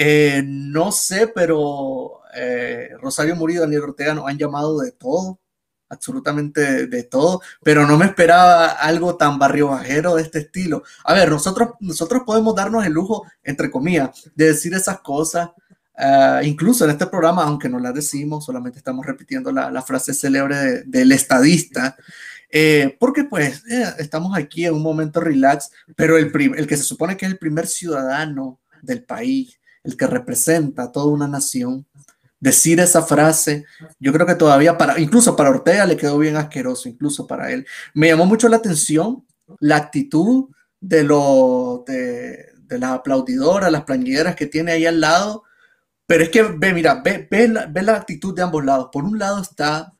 Eh, no sé, pero eh, Rosario Murillo y Daniel Ortega nos han llamado de todo, absolutamente de, todo, pero no me esperaba algo tan barrio bajero de este estilo. A ver, nosotros, nosotros podemos darnos el lujo, entre comillas, de decir esas cosas. Uh, incluso en este programa, aunque no la decimos, solamente estamos repitiendo la, frase célebre de, del estadista, eh, porque pues eh, estamos aquí en un momento relax, pero el, el que se supone que es el primer ciudadano del país, el que representa a toda una nación, decir esa frase, yo creo que todavía para, incluso para Ortega le quedó bien asqueroso, incluso para él. Me llamó mucho la atención la actitud de, lo, de, de las aplaudidoras, las plañideras que tiene ahí al lado, pero es que ve, mira, ve, ve, la, ve la actitud de ambos lados. Por un lado está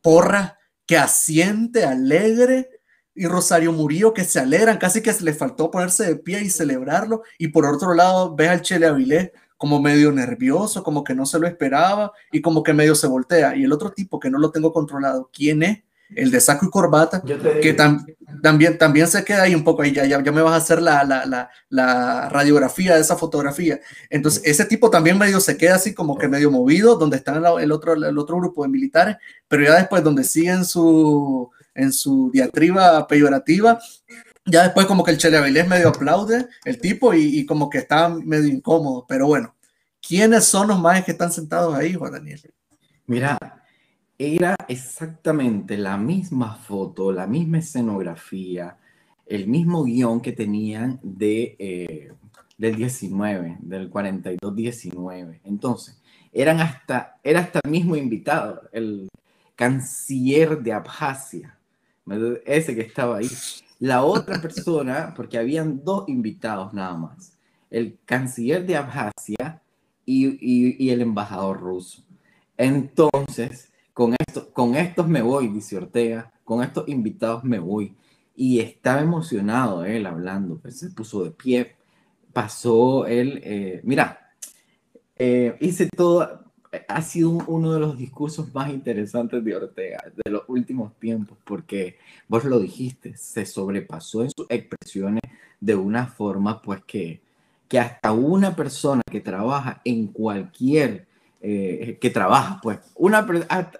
Porra, que asiente, alegre, y Rosario Murillo que se alegran, casi que le faltó ponerse de pie y celebrarlo, y por otro lado ves al Chele Avilés como medio nervioso, como que no se lo esperaba y como que medio se voltea. Y el otro tipo que no lo tengo controlado, ¿quién es? el de saco y corbata, que tam, también, también se queda ahí un poco, ahí ya, ya, ya me vas a hacer la, la, la, la, radiografía de esa fotografía. Entonces, ese tipo también medio se queda así como que medio movido, donde está el otro, el otro grupo de militares, pero ya después donde siguen su, en su diatriba peyorativa, ya después como que el Chele medio aplaude el tipo y, y, como que está medio incómodo, pero bueno, ¿quiénes son los más que están sentados ahí, Juan Daniel? Mira, era exactamente la misma foto, la misma escenografía, el mismo guion que tenían de, eh, del 19, del 42-19. Entonces, eran hasta, era hasta el mismo invitado, el canciller de Abjasia, ese que estaba ahí. La otra persona, porque habían dos invitados nada más, el canciller de Abjasia y, y, y el embajador ruso. Entonces, con, esto, con estos me voy, dice Ortega, con estos invitados me voy. Y estaba emocionado él hablando, pues se puso de pie, pasó él, eh, mira, eh, hice todo, ha sido uno de los discursos más interesantes de Ortega de los últimos tiempos, porque vos lo dijiste, se sobrepasó en sus expresiones de una forma, pues que, que hasta una persona que trabaja en cualquier eh, que trabaja, pues una,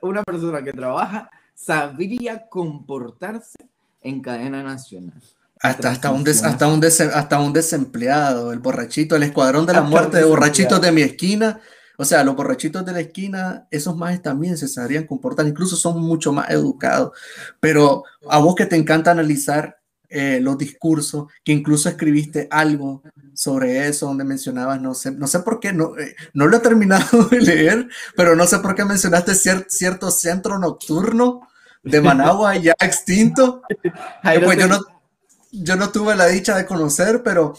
una persona que trabaja sabría comportarse en cadena nacional. Hasta, hasta, un hasta, un hasta un desempleado, el borrachito, el escuadrón de la muerte de borrachitos de mi esquina. O sea, los borrachitos de la esquina, esos más también se sabrían comportar, incluso son mucho más educados. Pero a vos que te encanta analizar eh, los discursos, que incluso escribiste algo sobre eso, donde mencionabas, no sé, no sé por qué, no, eh, no lo he terminado <laughs> de leer, pero no sé por qué mencionaste cierto centro nocturno de Managua ya extinto. <laughs> pues yo no, yo no tuve la dicha de conocer, pero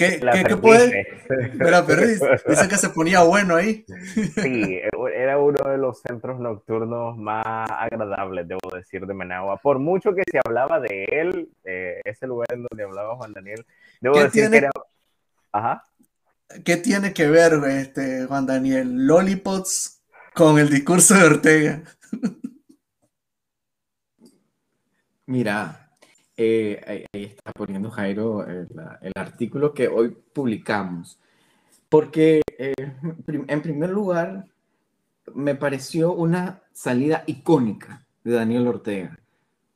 ¿Qué, ¿qué, ¿qué puede? Pero, pero dice que se ponía bueno ahí. Sí, era uno de los centros nocturnos más agradables, debo decir, de Managua. Por mucho que se hablaba de él, eh, ese lugar en donde hablaba Juan Daniel, debo decir tiene, que era... Ajá. ¿Qué tiene que ver, este, Juan Daniel, Lollipots con el discurso de Ortega? Mira, eh, ahí, está poniendo Jairo el, el, artículo que hoy publicamos. Porque, eh, en primer lugar, me pareció una salida icónica de Daniel Ortega.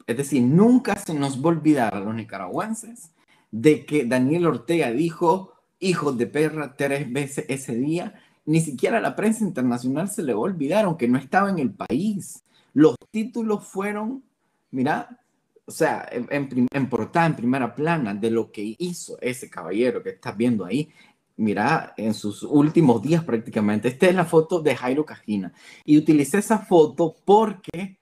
Es decir, nunca se nos va a olvidar a los nicaragüenses de que Daniel Ortega dijo hijos de perra tres veces ese día. Ni siquiera a la prensa internacional se le va a olvidar, aunque no estaba en el país. Los títulos fueron, mira, o sea, en, en, portada, en primera plana, de lo que hizo ese caballero que estás viendo ahí, mira, en sus últimos días prácticamente. Esta es la foto de Jairo Cajina. Y utilicé esa foto porque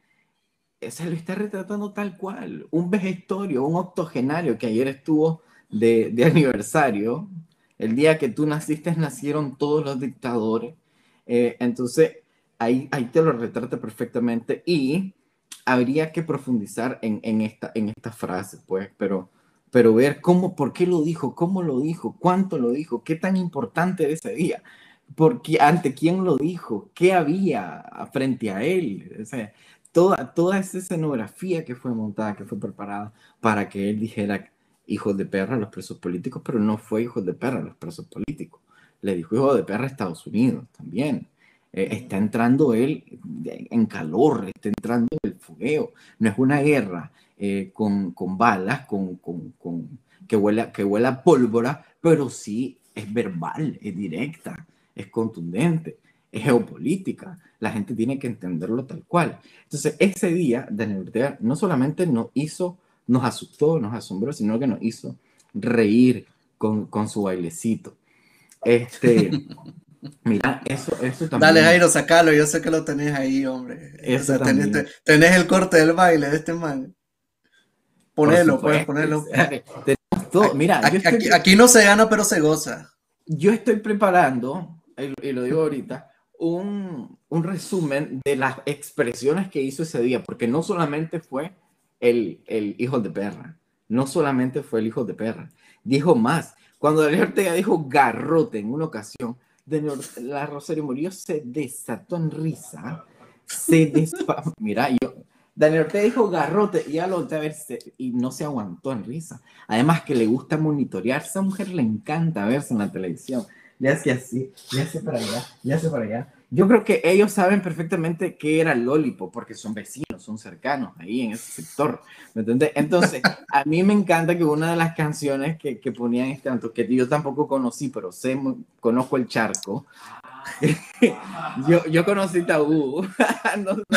se lo está retratando tal cual. Un vegetorio, un octogenario que ayer estuvo de, de <laughs> aniversario. El día que tú naciste nacieron todos los dictadores. Eh, entonces, ahí, ahí te lo retrata perfectamente. Y habría que profundizar en, en, esta, en esta frase, pues, pero, pero ver cómo, por qué lo dijo, cómo lo dijo, cuánto lo dijo, qué tan importante era ese día, porque ante quién lo dijo, qué había frente a él, toda, toda esa escenografía que fue montada, que fue preparada para que él dijera hijos de perra a los presos políticos, pero no fue hijos de perra a los presos políticos, le dijo hijo de perra a Estados Unidos también. Eh, está entrando él en calor, está entrando en el fogueo. No es una guerra eh, con, con, balas, con, con, con, que, huela, que huela pólvora, pero sí es verbal, es directa, es contundente, es geopolítica. La gente tiene que entenderlo tal cual. Entonces, ese día, Daniel Ortega no solamente nos hizo, nos asustó, nos asombró, sino que nos hizo reír con, con su bailecito. Este, <laughs> Mira, eso, eso también. Dale, Jairo, sacalo. Yo sé que lo tenés ahí, hombre. Eso tenés, tenés, el corte del baile de este man. Ponelo, puedes ponerlo. <laughs> Mira, aquí, no se gana, pero se goza. Yo estoy preparando, y lo digo ahorita, un, un resumen de las expresiones que hizo ese día, porque no solamente fue el, el hijo de perra, no solamente fue el hijo de perra, dijo más. Cuando Daniel Ortega dijo garrote en una ocasión, la Rosario Murillo se desató en risa. Se <laughs> despa... Mira, yo, Daniel Ortega dijo garrote y ya lo a verse y no se aguantó en risa. Además que le gusta monitorear, esa mujer le encanta verse en la televisión. Le hace así, le para allá, le hace para allá. Yo creo que ellos saben perfectamente qué era Lolipo, porque son vecinos, son cercanos ahí en ese sector. ¿Me entiendes? Entonces, a mí me encanta que una de las canciones que, que ponían este tanto, que yo tampoco conocí, pero sé, conozco el charco. <laughs> yo, yo conocí Tabú.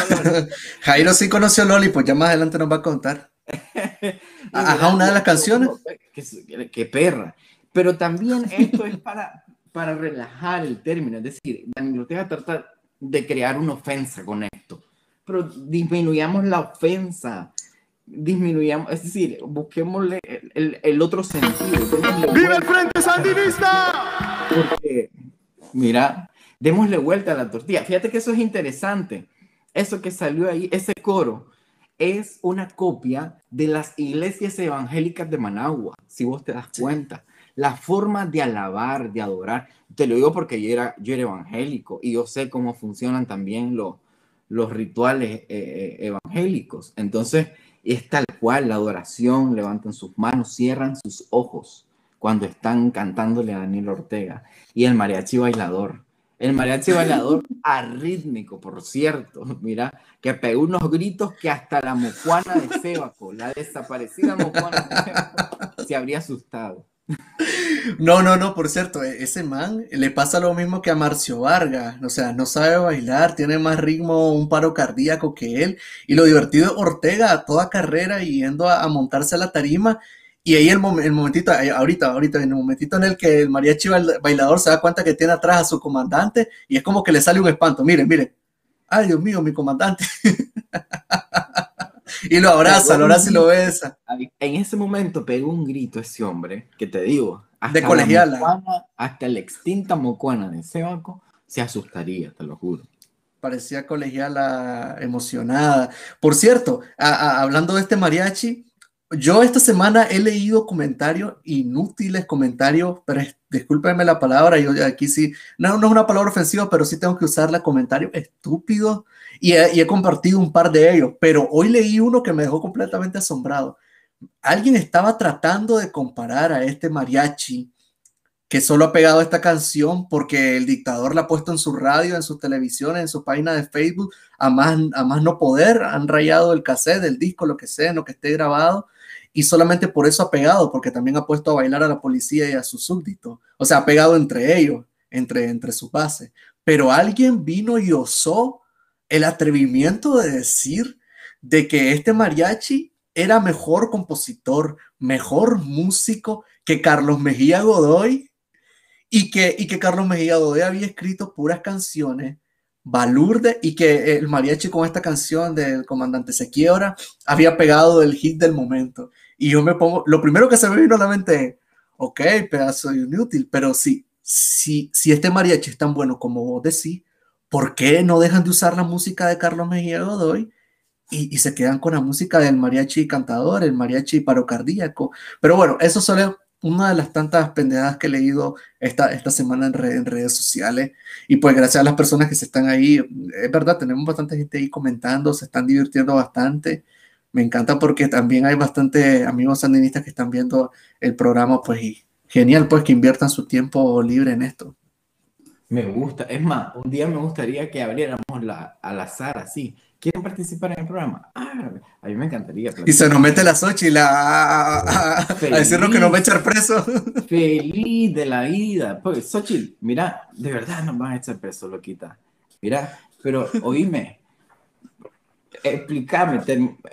<laughs> Jairo sí conoció Lolipo, ya más adelante nos va a contar. <laughs> Ajá, una de las canciones. Qué que perra. Pero también esto es para, para relajar el término. Es decir, Daniel Ortega trata de crear una ofensa con esto, pero disminuyamos la ofensa, disminuyamos, es decir, busquémosle el, el otro sentido. ¡Viva el Frente Sandinista! Porque, mira, démosle vuelta a la tortilla. Fíjate que eso es interesante. Eso que salió ahí, ese coro, es una copia de las iglesias evangélicas de Managua, si vos te das cuenta la forma de alabar, de adorar. Te lo digo porque yo era, yo era evangélico y yo sé cómo funcionan también los, los rituales eh, eh, evangélicos. Entonces, es tal cual la adoración, levantan sus manos, cierran sus ojos cuando están cantándole a Daniel Ortega. Y el mariachi bailador. El mariachi bailador <laughs> arrítmico, por cierto, mira, que pegó unos gritos que hasta la mojuana de Sebaco, la desaparecida mojuana de Sebaco, se habría asustado. No, no, no, por cierto, e-, ese man le pasa lo mismo que a Marcio Vargas, o sea, no sabe bailar, tiene más ritmo, un paro cardíaco que él, y lo divertido es Ortega a toda carrera yendo a, montarse a la tarima, y ahí el, el, momentito, ahorita, ahorita, en el momentito en el que el mariachi bailador se da cuenta que tiene atrás a su comandante, y es como que le sale un espanto, miren, miren, ay Dios mío, mi comandante. <laughs> y lo abraza, lo abraza y lo besa. En ese momento pegó un grito ese hombre, que te digo, hasta de colegiala. hasta la extinta mocuana de Sebaco se asustaría, te lo juro. Parecía colegiala emocionada. Por cierto, hablando de este mariachi, yo esta semana he leído comentarios inútiles, comentarios, pero discúlpenme la palabra, yo aquí sí, no, no es una palabra ofensiva, pero sí tengo que usarla, comentarios estúpidos y he, compartido un par de ellos, pero hoy leí uno que me dejó completamente asombrado. Alguien estaba tratando de comparar a este mariachi que solo ha pegado esta canción porque el dictador la ha puesto en su radio, en sus televisiones, en su página de Facebook, a más, a más no poder, han rayado el cassette, el disco, lo que sea, lo que esté grabado, y solamente por eso ha pegado, porque también ha puesto a bailar a la policía y a sus súbditos, o sea, ha pegado entre ellos, entre, entre sus bases. Pero alguien vino y osó el atrevimiento de decir de que este mariachi era mejor compositor, mejor músico que Carlos Mejía Godoy y que, y que Carlos Mejía Godoy había escrito puras canciones balurde y que el mariachi con esta canción del comandante se quiebra había pegado el hit del momento. Y yo me pongo, lo primero que se me vino a la mente es, ok, pedazo de inútil, pero si, si, si este mariachi es tan bueno como vos decís, ¿por qué no dejan de usar la música de Carlos Mejía Godoy y, se quedan con la música del mariachi cantador, el mariachi parocardíaco? Pero bueno, eso solo una de las tantas pendejadas que he leído esta, esta semana en, en, redes sociales. Y pues gracias a las personas que se están ahí, es verdad, tenemos bastante gente ahí comentando, se están divirtiendo bastante. Me encanta porque también hay bastante amigos sandinistas que están viendo el programa, pues y genial pues que inviertan su tiempo libre en esto. Me gusta. Es más, un día me gustaría que abriéramos la, al azar así. ¿Quieren participar en el programa? Ah, a mí me encantaría. Y se nos mete la Xochitl a, a, a decirnos que nos va a echar preso. <laughs> Feliz de la vida. Pues, Xochitl, mira, de verdad nos van a echar preso, loquita. Mira, pero oíme, explícame,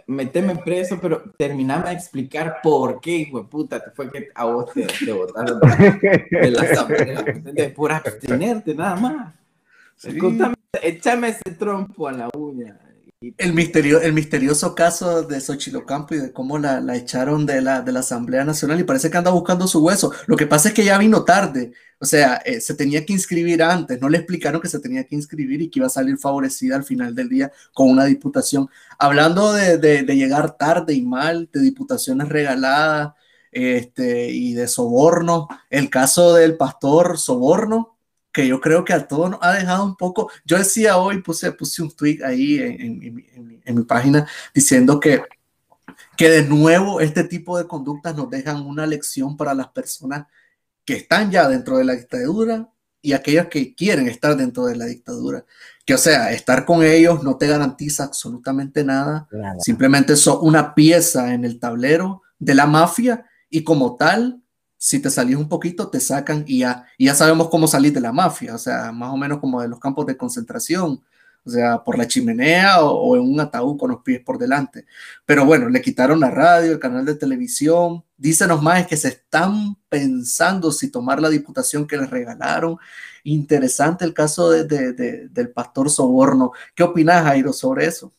meteme preso, pero terminame de explicar por qué, hijo de puta, te fue que a vos te, te botaron de, la <laughs> asamblea, de por abstenerte, nada más. Sí. échame ese trompo a la uña. El, misterio, el misterioso caso de Xochitl Ocampo y de cómo la, echaron de la, Asamblea Nacional y parece que anda buscando su hueso. Lo que pasa es que ya vino tarde, o sea, eh, se tenía que inscribir antes, no le explicaron que se tenía que inscribir y que iba a salir favorecida al final del día con una diputación. Hablando de, de, de llegar tarde y mal, de diputaciones regaladas este, y de soborno, el caso del pastor Soborno, que yo creo que a todos nos ha dejado un poco. Yo decía hoy, puse, puse un tweet ahí en, en, en, en, mi página diciendo que, que de nuevo este tipo de conductas nos dejan una lección para las personas que están ya dentro de la dictadura y aquellas que quieren estar dentro de la dictadura. Que o sea, estar con ellos no te garantiza absolutamente nada, nada. simplemente son una pieza en el tablero de la mafia y como tal si te salís un poquito, te sacan y ya, y ya sabemos cómo salir de la mafia, o sea, más o menos como de los campos de concentración, o sea, por la chimenea o, en un ataúd con los pies por delante. Pero bueno, le quitaron la radio, el canal de televisión. Dícenos más que se están pensando si tomar la diputación que les regalaron. Interesante el caso de, del pastor Soborno. ¿Qué opinas, Jairo, sobre eso?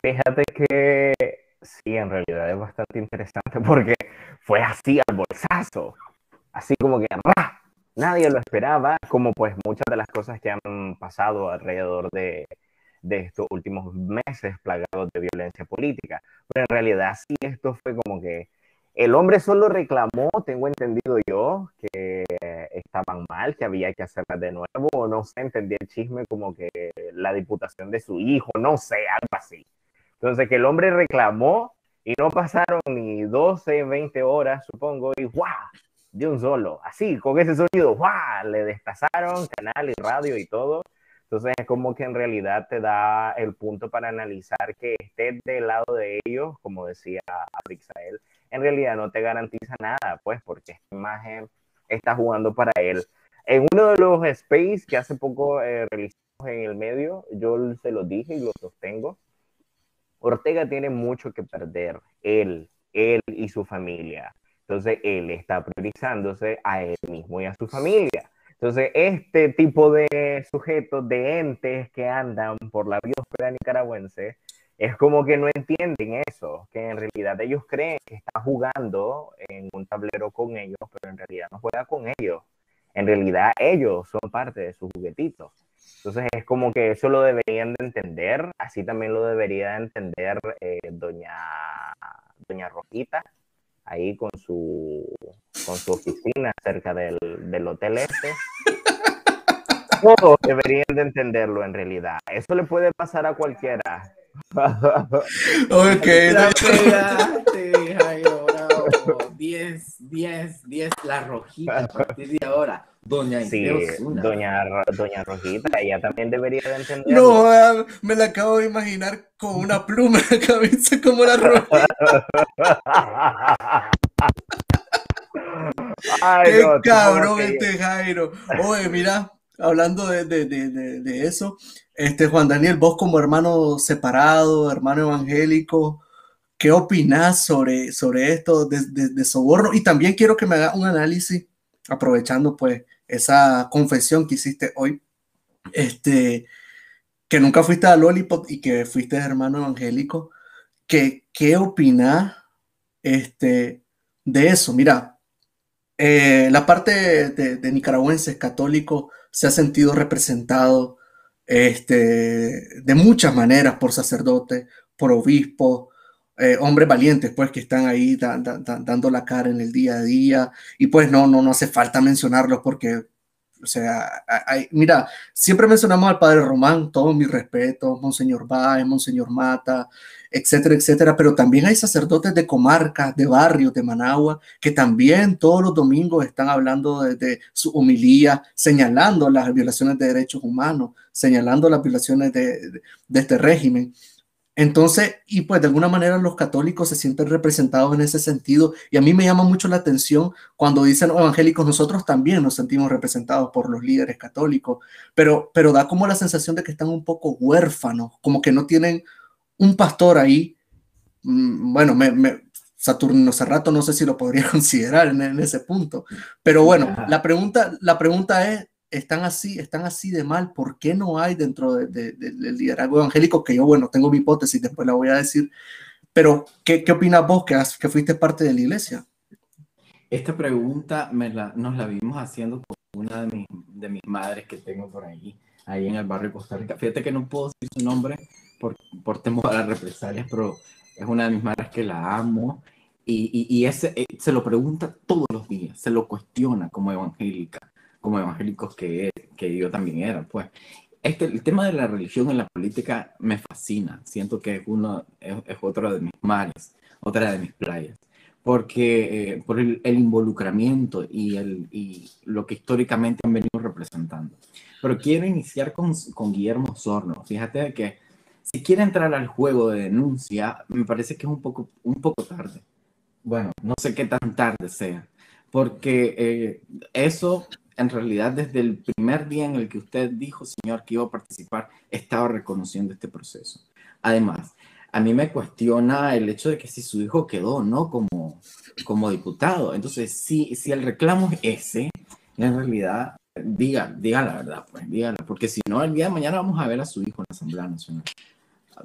Fíjate que sí, en realidad es bastante interesante <laughs> porque fue así al bolsazo, así como que ¡rah! nadie lo esperaba, como pues muchas de las cosas que han pasado alrededor de, de estos últimos meses plagados de violencia política. Pero en realidad sí, esto fue como que el hombre solo reclamó, tengo entendido yo, que estaban mal, que había que hacerlas de nuevo, o no sé, entendí el chisme como que la diputación de su hijo, no sé, algo así. Entonces que el hombre reclamó y no pasaron ni 12, 20 horas, supongo, y ¡guau! De un solo, así, con ese sonido, ¡guau! Le destazaron canal y radio y todo. Entonces es como que en realidad te da el punto para analizar que estés del lado de ellos, como decía Abixael, en realidad no te garantiza nada, pues, porque esta imagen está jugando para él. En uno de los space que hace poco eh, realizamos en el medio, yo se lo dije y lo sostengo, Ortega tiene mucho que perder, él, él y su familia. Entonces, él está priorizándose a él mismo y a su familia. Entonces, este tipo de sujetos, de entes que andan por la biosfera nicaragüense, es como que no entienden eso, que en realidad ellos creen que está jugando en un tablero con ellos, pero en realidad no juega con ellos. En realidad ellos son parte de sus juguetitos. Entonces es como que eso lo deberían de entender, así también lo debería de entender eh, doña, doña Rojita, ahí con su, con su oficina cerca del, del hotel este. <laughs> Todos deberían de entenderlo en realidad. Eso le puede pasar a cualquiera. <laughs> ok. 10, 10, 10, la rojita a partir de ahora. Doña sí, doña, doña Rojita, ella también debería de entender. No, me la acabo de imaginar con una pluma en la cabeza como la Rojita. Ay, Qué no, cabrón este Jairo. Oye, mira, hablando de, de, de, de, eso, este Juan Daniel, vos como hermano separado, hermano evangélico, ¿qué opinás sobre, sobre esto de, soborno? Y también quiero que me haga un análisis, aprovechando pues esa confesión que hiciste hoy, este, que nunca fuiste a Lollipop y que fuiste hermano evangélico, que, ¿qué opinás este, de eso? Mira, eh, la parte de, de, nicaragüenses católicos se ha sentido representado este, de muchas maneras por sacerdotes, por obispos, eh, hombres valientes, pues, que están ahí da, da, da, dando la cara en el día a día. Y pues no, no, no hace falta mencionarlos porque O sea, mira, siempre mencionamos al padre Román, todo mi respeto, Monseñor Báez, Monseñor Mata, etcétera, etcétera, pero también hay sacerdotes de comarcas, de barrios, de Managua, que también todos los domingos están hablando de, su humilía, señalando las violaciones de derechos humanos, señalando las violaciones de este régimen. Entonces, y pues de alguna manera los católicos se sienten representados en ese sentido. Y a mí me llama mucho la atención cuando dicen los evangélicos, nosotros también nos sentimos representados por los líderes católicos, pero, pero da como la sensación de que están un poco huérfanos, como que no tienen un pastor ahí. Mm, bueno, me, me, Saturno Cerrato no sé si lo podría <laughs> considerar en, en ese punto, pero bueno, la pregunta, la pregunta es, están así, están así de mal, ¿por qué no hay dentro del liderazgo evangélico? Que yo, bueno, tengo mi hipótesis, después la voy a decir, pero ¿qué, qué opinas vos que, que fuiste parte de la iglesia? Esta pregunta me la, nos la vimos haciendo con una de mis, de mis madres que tengo por ahí, ahí en el barrio de Costa Rica. Fíjate que no puedo decir su nombre por, por temor a las represalias, pero es una de mis madres que la amo y, y, y ese, eh, se lo pregunta todos los días, se lo cuestiona como evangélica como evangélicos que, que yo también era, pues. Este, el tema de la religión en la política me fascina. Siento que es, uno, es, otro de mis mares, otra de mis playas. Porque eh, por el, involucramiento y, el, y lo que históricamente han venido representando. Pero quiero iniciar con, con Guillermo Sorno. Fíjate que si quiere entrar al juego de denuncia, me parece que es un poco, un poco tarde. Bueno, no sé qué tan tarde sea. Porque eh, eso en realidad desde el primer día en el que usted dijo, señor, que iba a participar, estaba reconociendo este proceso. Además, a mí me cuestiona el hecho de que si su hijo quedó, ¿no? Como, como diputado. Entonces, si, si el reclamo es ese, en realidad, diga, diga la verdad, pues, dígala, porque si no, el día de mañana vamos a ver a su hijo en la Asamblea Nacional.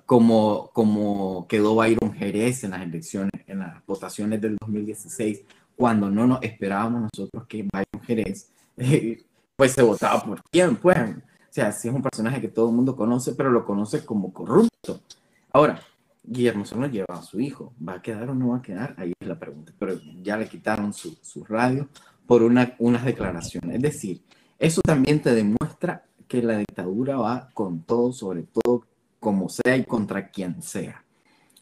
Como, como quedó Byron Jerez en las elecciones, en las votaciones del 2016, cuando no nos esperábamos nosotros que Byron Jerez pues se votaba por quién, pues. O sea, si es un personaje que todo el mundo conoce, pero lo conoce como corrupto. Ahora, Guillermo solo lleva a su hijo. ¿Va a quedar o no va a quedar? Ahí es la pregunta. Pero ya le quitaron su, su radio por una, unas declaraciones. Es decir, eso también te demuestra que la dictadura va con todo, sobre todo como sea y contra quien sea.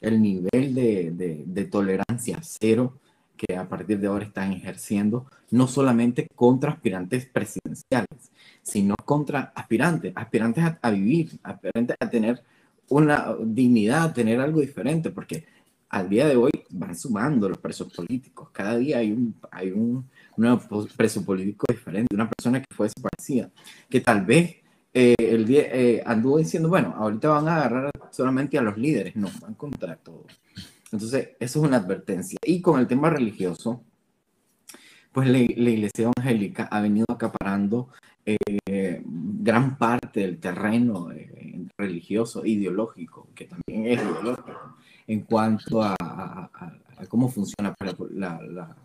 El nivel de, de, de tolerancia cero que a partir de ahora están ejerciendo, no solamente contra aspirantes presidenciales, sino contra aspirantes, aspirantes a, vivir, aspirantes a tener una dignidad, a tener algo diferente, porque al día de hoy van sumando los presos políticos. Cada día hay un, hay un nuevo preso político diferente, una persona que fue desaparecida, que tal vez eh, el día, eh, anduvo diciendo, bueno, ahorita van a agarrar solamente a los líderes, no, van contra todos. Entonces, eso es una advertencia. Y con el tema religioso, pues la, iglesia evangélica ha venido acaparando eh, gran parte del terreno eh, religioso, ideológico, que también es ideológico, en cuanto a, cómo funciona la,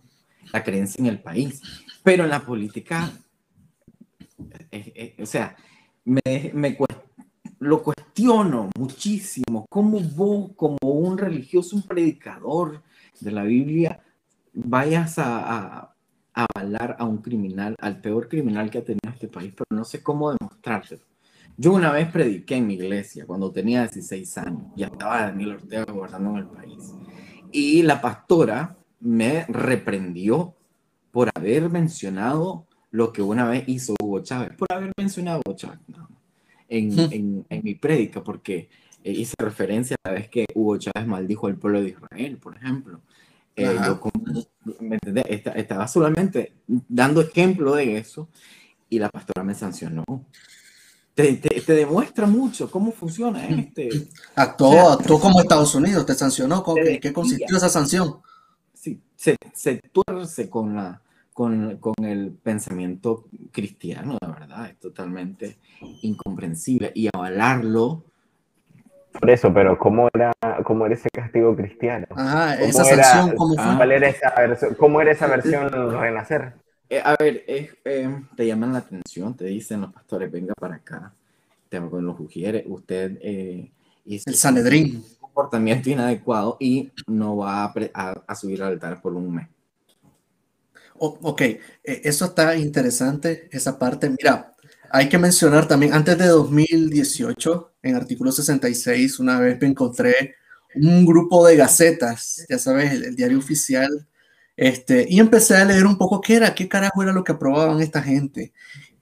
la, creencia en el país. Pero en la política, eh, o sea, me, me, lo cuestiono muchísimo. ¿Cómo vos, como un religioso, un predicador de la Biblia, vayas a, avalar a un criminal, al peor criminal que ha tenido este país? Pero no sé cómo demostrártelo. Yo una vez prediqué en mi iglesia cuando tenía 16 años. Ya estaba Daniel Ortega gobernando en el país. Y la pastora me reprendió por haber mencionado lo que una vez hizo Hugo Chávez, por haber mencionado a Hugo Chávez en, en, mi prédica, porque eh, hice referencia a la vez que Hugo Chávez maldijo al pueblo de Israel, por ejemplo. Eh, yo ¿me estaba solamente dando ejemplo de eso y la pastora me sancionó. Te, te, demuestra mucho cómo funciona este. Actuó, actuó como Estados Unidos, te sancionó. ¿Con qué, qué consistió esa sanción? Sí, se, se tuerce con la, con, con, el pensamiento cristiano, la verdad, es totalmente incomprensible. Y avalarlo. Por eso, pero ¿cómo era, cómo era ese castigo cristiano? Ah, esa sanción, ¿cómo fue? era esa versión, ¿Cómo era esa versión renacer? Eh, a ver, eh, te llaman la atención, te dicen los pastores, venga para acá, te con los ujieres, usted eh, hizo el Sanedrín. un comportamiento inadecuado y no va a, a subir al altar por un mes ok, e, eso está interesante, esa parte. Mira, hay que mencionar también, antes de 2018, en artículo 66, una vez me encontré un grupo de gacetas, ya sabes, el, diario oficial, este, y empecé a leer un poco qué era, qué carajo era lo que aprobaban esta gente.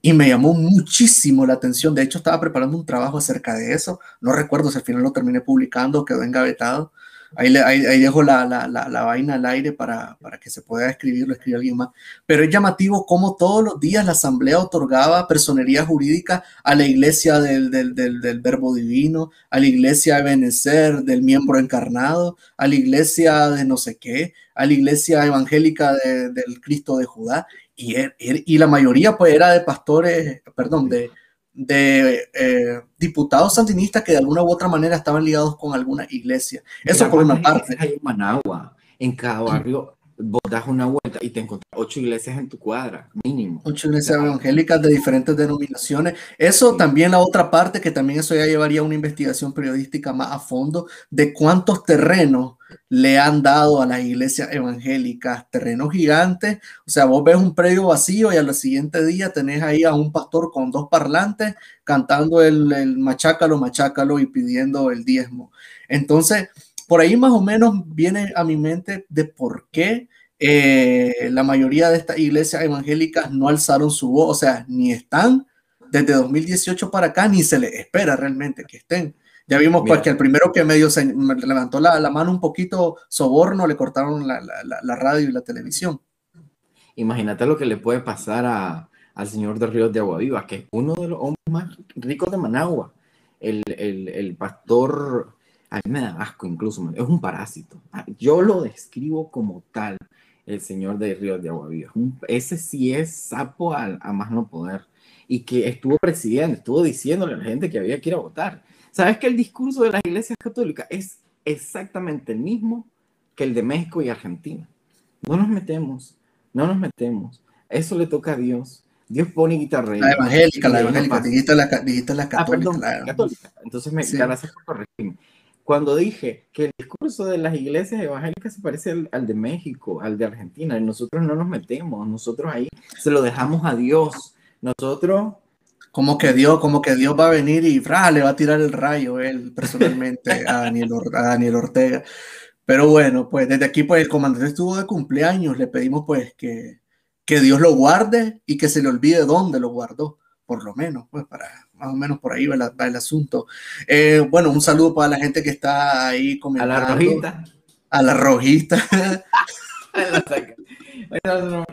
Y me llamó muchísimo la atención. De hecho, estaba preparando un trabajo acerca de eso. No recuerdo si al final lo terminé publicando o quedó engavetado. Ahí, ahí, dejo la, la, la, vaina al aire para, para, que se pueda escribir, lo escribe alguien más. Pero es llamativo cómo todos los días la Asamblea otorgaba personería jurídica a la iglesia del, del, del, del Verbo Divino, a la iglesia de Benecer, del miembro encarnado, a la iglesia de no sé qué, a la iglesia evangélica del Cristo de Judá. Y, er, er, y la mayoría pues era de pastores, perdón, de, de eh, diputados sandinistas que de alguna u otra manera estaban ligados con alguna iglesia. Eso por una parte. Hay en Managua, en cada barrio, vos das una vuelta y te encuentras ocho iglesias en tu cuadra, mínimo. Ocho iglesias evangélicas de diferentes denominaciones. Eso también la otra parte, que también eso ya llevaría a una investigación periodística más a fondo de cuántos terrenos le han dado a las iglesias evangélicas terrenos gigantes. O sea, vos ves un predio vacío y al siguiente día tenés ahí a un pastor con dos parlantes cantando el, el machácalo, machácalo y pidiendo el diezmo. Entonces, por ahí más o menos viene a mi mente de por qué eh, la mayoría de estas iglesias evangélicas no alzaron su voz, o sea, ni están desde 2018 para acá, ni se les espera realmente que estén. Ya vimos pues que el primero que medio se levantó la, la mano un poquito soborno, le cortaron la, la, la, radio y la televisión. Imagínate lo que le puede pasar a, al señor de Ríos de Aguaviva, que es uno de los hombres más ricos de Managua. El, el, el pastor, a mí me da asco incluso, es un parásito. Ah, yo lo describo como tal, el señor de Ríos de Aguaviva. Ese sí es sapo a, a más no poder. Y que estuvo presidiendo, estuvo diciéndole a la gente que había que ir a votar ¿Sabes que el discurso de las iglesias católicas es exactamente el mismo que el de México y Argentina? No nos metemos, no nos metemos. Eso le toca a Dios. Dios pone guitarra. La evangélica, la evangélica, dijiste la, dijiste la católica. Ah, perdón, la católica. Entonces me gracias por corregirme. Cuando dije que el discurso de las iglesias evangélicas se parece al, de México, al de Argentina, y nosotros no nos metemos, nosotros ahí se lo dejamos a Dios. Nosotros como que Dios, como que Dios va a venir y le va a tirar el rayo él personalmente a Daniel, a Daniel Ortega. Pero bueno, pues desde aquí pues el comandante estuvo de cumpleaños, le pedimos pues que, que Dios lo guarde y que se le olvide dónde lo guardó, por lo menos, pues para más o menos por ahí va, el asunto. Eh, bueno, un saludo para la gente que está ahí comentando. A la rojita. A la rojita. <laughs>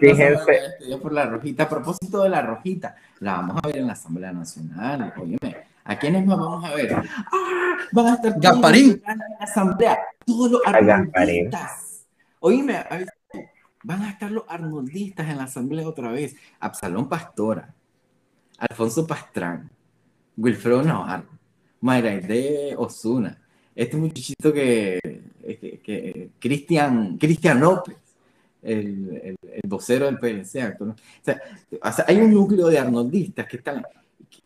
Fíjense. Yo por la rojita. A propósito de la rojita, la vamos a ver en la Asamblea Nacional. Óyeme, ¿a quiénes más vamos a ver? ¡Ah! Van a estar todos en la Asamblea. Todos los arnoldistas. Oíme, van a estar los arnoldistas en la Asamblea otra vez. Absalón Pastora, Alfonso Pastrán, Wilfredo Navarro, Mayra Osuna, este muchachito que, que, Cristian, Cristian López el, el, vocero del PNC. O sea, hay un núcleo de arnoldistas que están...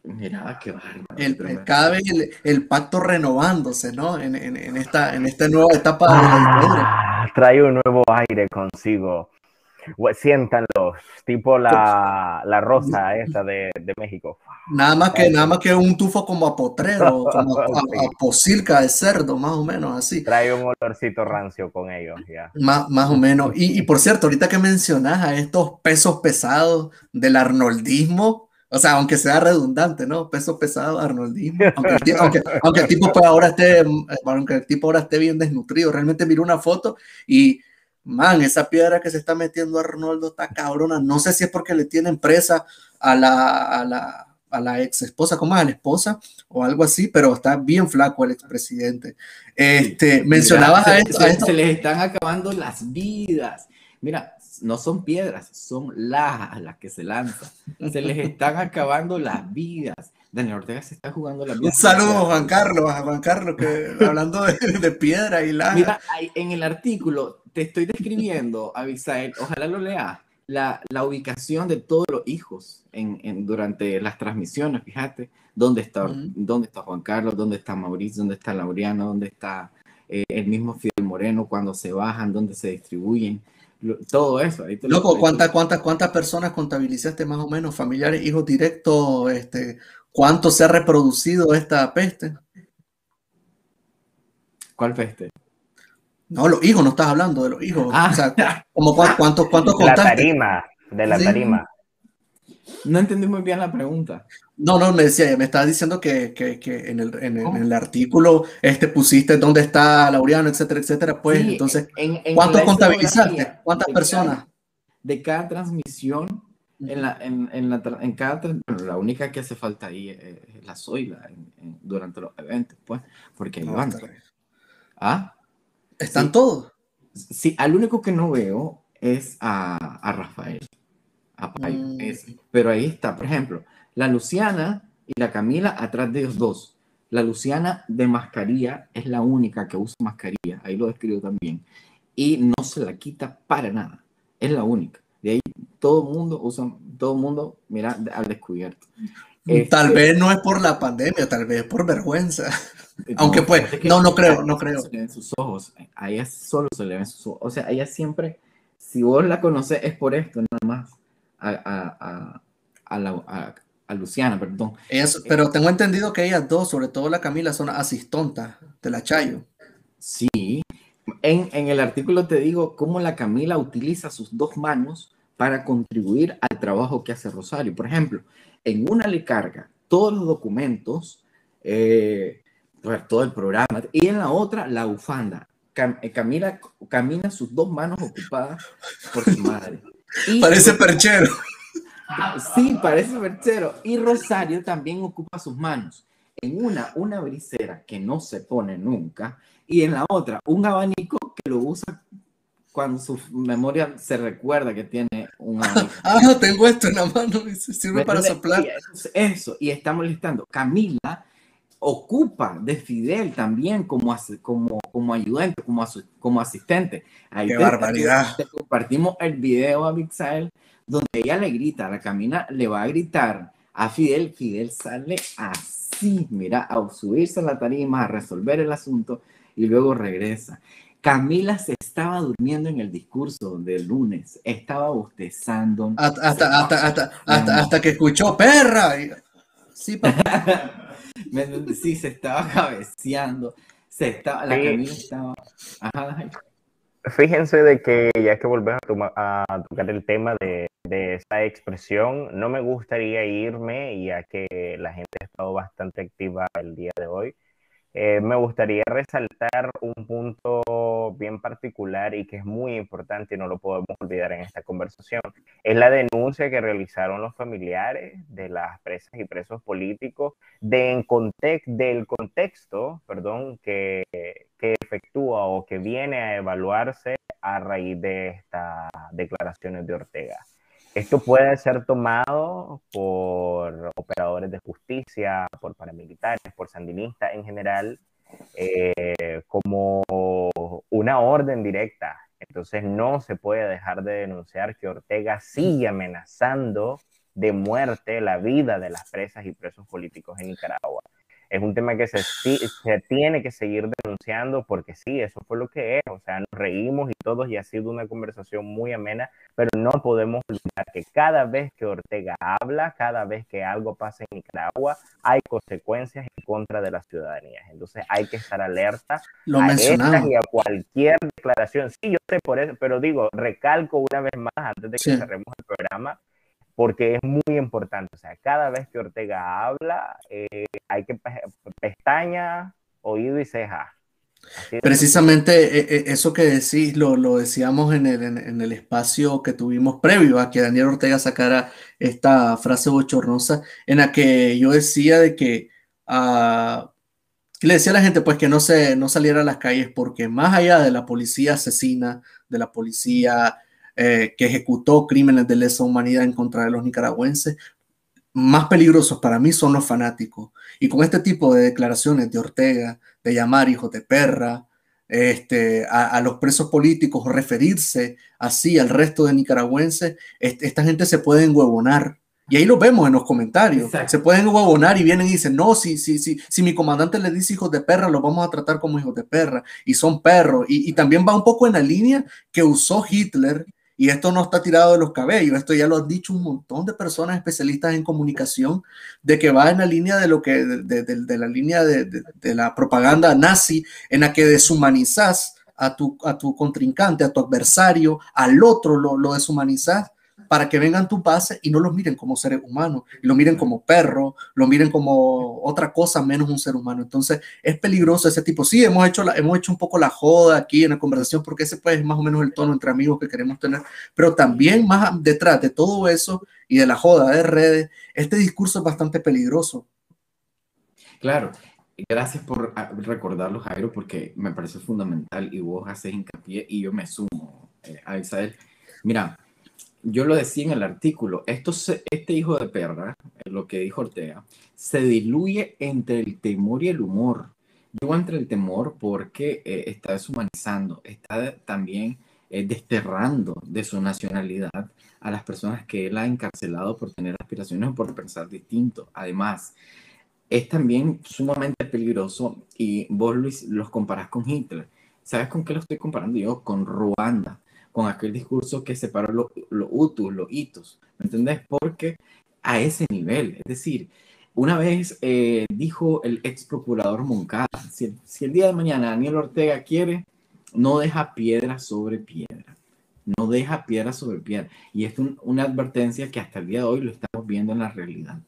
Mira, qué bárbaro. cada vez el, pacto renovándose, ¿no? En, en, en, esta, en esta nueva etapa de la ah, Trae un nuevo aire consigo. Siéntanlos, tipo la, la rosa <laughs> esta de, de México. Nada más que, nada más que un tufo como a potrero, <laughs> como a, posilca de cerdo, más o menos así. Trae un olorcito rancio con ellos, ya. Más, más o menos. Y, y, por cierto, ahorita que mencionas a estos pesos pesados del arnoldismo, o sea, aunque sea redundante, ¿no? Peso pesado, arnoldismo. Aunque aunque, aunque el tipo pues ahora esté, aunque el tipo ahora esté bien desnutrido, realmente miro una foto y man, esa piedra que se está metiendo Arnoldo está cabrona. No sé si es porque le tienen presa a la, a la, a la ex esposa, como a la esposa o algo así, pero está bien flaco el expresidente. Este, mencionabas a, esto, se, les están acabando las vidas. Mira, no son piedras, son las las que se lanzan. Se les están acabando las vidas. Daniel Ortega se está jugando la vida. Un saludo a Juan Carlos, a Juan Carlos, que hablando de, de piedra y la. Mira, en el artículo te estoy describiendo, Abisael, ojalá lo leas la, la, ubicación de todos los hijos en, en, durante las transmisiones, fíjate, dónde está, dónde está Juan Carlos, dónde está Mauricio, dónde está Laureano, dónde está eh, el mismo Fidel Moreno, cuando se bajan, dónde se distribuyen, lo- todo eso. ahí te lo- Loco, ¿cuántas, cuántas, cuántas personas contabilizaste más o menos? Familiares, hijos directos, este, ¿cuánto se ha reproducido esta peste? ¿Cuál peste? No, los hijos, no estás hablando de los hijos. Ah. O sea, como cuántos, cuántos De la tarima, de la Sí. tarima. No entendí muy bien la pregunta. No, no, me decía, me estaba diciendo que, que, que en, el, en, el, ¿Cómo? en el artículo este, pusiste dónde está Laureano, etcétera, etcétera. Pues Sí, entonces, en- en ¿cuántos contabilizaste? ¿Cuántas de personas? cada- de cada transmisión, en, la, en, en, la, en cada, bueno, la única que hace falta ahí es, es la Zoila en- en- durante los eventos, pues, porque ahí No, van. bien. ¿Ah? ¿Están Sí. todos? Sí, al único que no veo es a, a Rafael, a Payo, Mm. ese. Pero ahí está, por ejemplo, la Luciana y la Camila atrás de ellos dos. La Luciana de mascarilla es la única que usa mascarilla, ahí lo describo también, y no se la quita para nada, es la única. De ahí todo el mundo usa, todo el mundo, mira, al descubierto. Tal Este- vez no es por la pandemia, tal vez por vergüenza. Aunque pues, no, no creo, no creo. Se le ven sus ojos, a ella solo se le ven sus ojos. O sea, ella siempre, si vos la conoces, es por esto, nada más. A, a, a, a, la- a- a Luciana, perdón. Ellas- pero tengo entendido que ellas dos, sobre todo la Camila, son asistontas de la Chayo. Sí. En, en el artículo te digo cómo la Camila utiliza sus dos manos para contribuir al trabajo que hace Rosario. Por ejemplo, en una le carga todos los documentos, eh, pues, todo el programa, y en la otra la bufanda. Cam- eh, Camila camina sus dos manos ocupadas por su madre. Y Parece perchero. Sí, parece perchero. Y Rosario también ocupa sus manos. En una, una brisera que no se pone nunca. Y en la otra, un abanico que lo usa cuando su memoria se recuerda que tiene un abanico. <laughs> Ah, tengo esto en la mano, sirve para soplar. Eso, eso, y estamos listando. Camila ocupa de Fidel también como, como, como ayudante, como, como asistente. Ahí ¡Qué te- barbaridad! te compartimos el video a Mixael donde ella le grita, la Camila le va a gritar a Fidel, Fidel sale así, mira, a subirse a la tarima, a resolver el asunto y luego regresa. Camila se estaba durmiendo en el discurso del lunes, estaba bostezando. Hasta, hasta, hasta, hasta, hasta, hasta que escuchó perra. Sí, papá. <laughs> Sí, se estaba cabeceando, se estaba, la Sí. Camila estaba... Ajá, Fíjense de que ya que volvemos a, toma- a tocar el tema de, de esa expresión, no me gustaría irme, ya que la gente ha estado bastante activa el día de hoy. Eh, me gustaría resaltar un punto bien particular y que es muy importante y no lo podemos olvidar en esta conversación. Es la denuncia que realizaron los familiares de las presas y presos políticos de en context, del contexto perdón, que, que efectúa o que viene a evaluarse a raíz de estas declaraciones de Ortega. Esto puede ser tomado por operadores de justicia, por paramilitares, por sandinistas en general, eh, como una orden directa. Entonces no se puede dejar de denunciar que Ortega sigue amenazando de muerte la vida de las presas y presos políticos en Nicaragua. Es un tema que se, se tiene que seguir denunciando porque sí, eso fue lo que es. O sea, nos reímos y todos y ha sido una conversación muy amena, pero no podemos olvidar que cada vez que Ortega habla, cada vez que algo pasa en Nicaragua, hay consecuencias en contra de la ciudadanía. Entonces hay que estar alerta Lo a estas y a cualquier declaración. Sí, yo sé por eso, pero digo, recalco una vez más antes de que Sí. cerremos el programa, porque es muy importante. O sea, cada vez que Ortega habla, eh, hay que pe- pestaña, oído y ceja. Precisamente eh, eh, eso que decís lo, lo decíamos en el, en, en el espacio que tuvimos previo a que Daniel Ortega sacara esta frase bochornosa en la que yo decía de que ah, le decía a la gente pues que no se no saliera a las calles porque más allá de la policía asesina, de la policía eh, que ejecutó crímenes de lesa humanidad en contra de los nicaragüenses, más peligrosos para mí son los fanáticos. Y con este tipo de declaraciones de Ortega, de llamar hijos de perra, este, a, a los presos políticos, o referirse así al resto de nicaragüenses, esta gente se puede enhuevonar Y ahí lo vemos en los comentarios. Exacto. Se pueden huevonar y vienen y dicen, no, si, si, si, si mi comandante le dice hijos de perra, los vamos a tratar como hijos de perra. Y son perros. Y, y también va un poco en la línea que usó Hitler. Y esto no está tirado de los cabellos, esto ya lo han dicho un montón de personas especialistas en comunicación, de que va en la línea de lo que, de, la línea de, la propaganda nazi, en la que deshumanizas a tu, a tu contrincante, a tu adversario, al otro lo, lo deshumanizas para que vengan tu base y no los miren como seres humanos, lo miren como perros, lo miren como otra cosa menos un ser humano. Entonces es peligroso ese tipo. Sí, hemos hecho, hemos hecho un poco la joda aquí en la conversación porque ese pues, es más o menos el tono entre amigos que queremos tener, pero también más detrás de todo eso y de la joda de redes, este discurso es bastante peligroso. Claro, gracias por ah, recordarlo, Jairo, porque me parece fundamental y vos haces hincapié y yo me sumo eh, a Isabel. Mira, yo lo decía en el artículo, esto se- este hijo de perra, eh, lo que dijo Ortega, se diluye entre el temor y el humor. Digo entre el temor porque eh, está deshumanizando, está también eh, desterrando de su nacionalidad a las personas que él ha encarcelado por tener aspiraciones o por pensar distinto. Además, es también sumamente peligroso y vos Luis los comparás con Hitler. ¿Sabes con qué lo estoy comparando yo? Con Ruanda, con aquel discurso que separó los lo Hutus, los Hitos, ¿me entendés? Porque a ese nivel, es decir, una vez eh, dijo el ex procurador Moncada, si, el día de mañana Daniel Ortega quiere, no deja piedra sobre piedra, no deja piedra sobre piedra. Y es un- una advertencia que hasta el día de hoy lo estamos viendo en la realidad.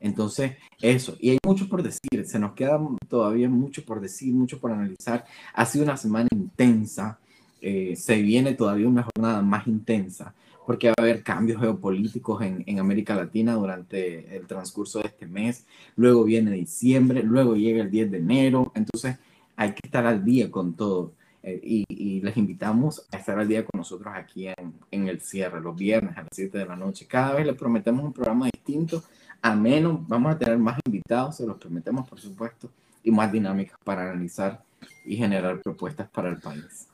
Entonces, eso, y hay mucho por decir, se nos queda todavía mucho por decir, mucho por analizar. Ha sido una semana intensa, eh, se viene todavía una jornada más intensa, porque va a haber cambios geopolíticos en, América Latina durante el transcurso de este mes, luego viene diciembre, luego llega el 10 de enero, entonces hay que estar al día con todo. eh, y, les invitamos a estar al día con nosotros aquí en, el cierre, los viernes a las 7 de la noche. Cada vez les prometemos un programa distinto ameno, vamos a tener más invitados, se los prometemos por supuesto, y más dinámicas para analizar y generar propuestas para el país.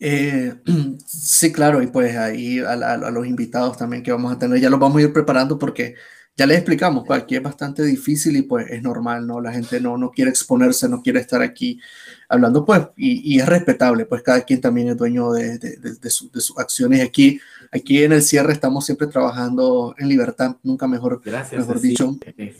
Eh, <clears throat> sí, claro, y pues ahí a, a- a los invitados también que vamos a tener, ya los vamos a ir preparando porque ya les explicamos, pues aquí es bastante difícil y pues es normal, ¿no? La gente no, no quiere exponerse, no quiere estar aquí hablando, pues, y, y es respetable, pues cada quien también es dueño de, de- de- de su- de sus acciones. Aquí, aquí en el cierre estamos siempre trabajando en libertad, nunca mejor, Gracias. mejor dicho. Eh,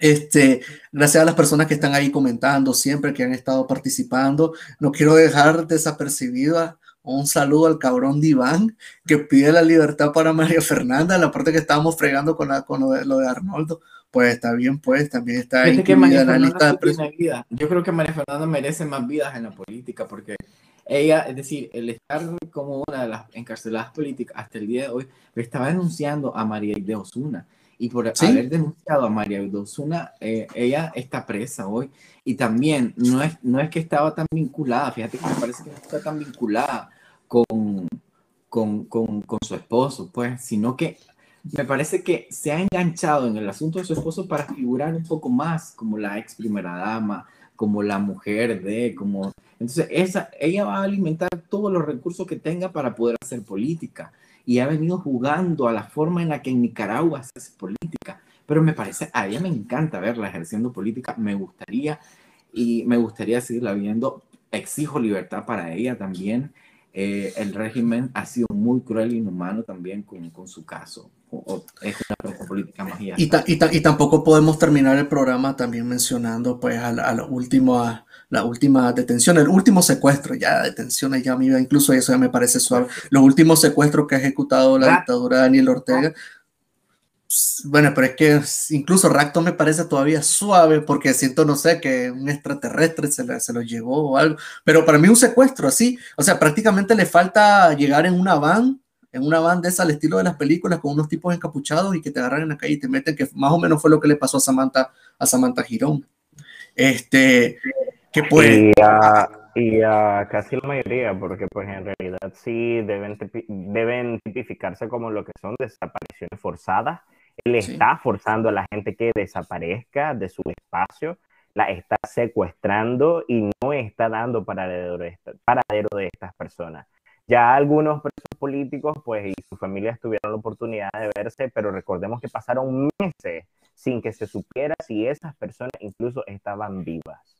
Este, gracias a las personas que están ahí comentando siempre, que han estado participando. No quiero dejar desapercibido a un saludo al cabrón Diván que pide la libertad para María Fernanda, la parte que estábamos fregando con, la, con lo, de, lo de Arnoldo. Pues está bien, pues también está en la lista de vida. Yo creo que María Fernanda merece más vidas en la política porque ella, es decir, el estar como una de las encarceladas políticas hasta el día de hoy, le estaba denunciando a María de Osuna. Y por ¿Sí? haber denunciado a María de Osuna, eh, ella está presa hoy. Y también no es, no es que estaba tan vinculada, fíjate que me parece que no está tan vinculada con, con, con, con su esposo, pues, sino que me parece que se ha enganchado en el asunto de su esposo para figurar un poco más como la ex primera dama, como la mujer de, como... Entonces, esa, ella va a alimentar todos los recursos que tenga para poder hacer política. Y ha venido jugando a la forma en la que en Nicaragua se hace política. Pero me parece, a ella me encanta verla ejerciendo política. Me gustaría, y me gustaría seguirla viendo. Exijo libertad para ella también. Eh, el régimen ha sido muy cruel e inhumano también con, con su caso. O, o es una presa política más y ta- y, ta- y tampoco podemos terminar el programa también mencionando pues a la, a la última, la última detención, el último secuestro, ya detenciones, ya amiga, incluso eso ya me parece suave. Los últimos secuestros que ha ejecutado la Ra- dictadura de Daniel Ortega. Bueno, pero es que incluso Racto me parece todavía suave porque siento, no sé, que un extraterrestre se, la- se lo llevó o algo. Pero para mí un secuestro así, o sea, prácticamente le falta llegar en una van, en una van de esa al estilo de las películas con unos tipos encapuchados y que te agarran en la calle y te meten, que más o menos fue lo que le pasó a Samantha, a Samantha Girón. Este, Y a, y a casi la mayoría, porque pues en realidad sí deben, deben tipificarse como lo que son desapariciones forzadas. Él Sí. está forzando a la gente que desaparezca de su espacio, la está secuestrando y no está dando paradero de, esta- paradero de estas personas. Ya algunos presos políticos, pues, y sus familias tuvieron la oportunidad de verse, pero recordemos que pasaron meses sin que se supiera si esas personas incluso estaban vivas.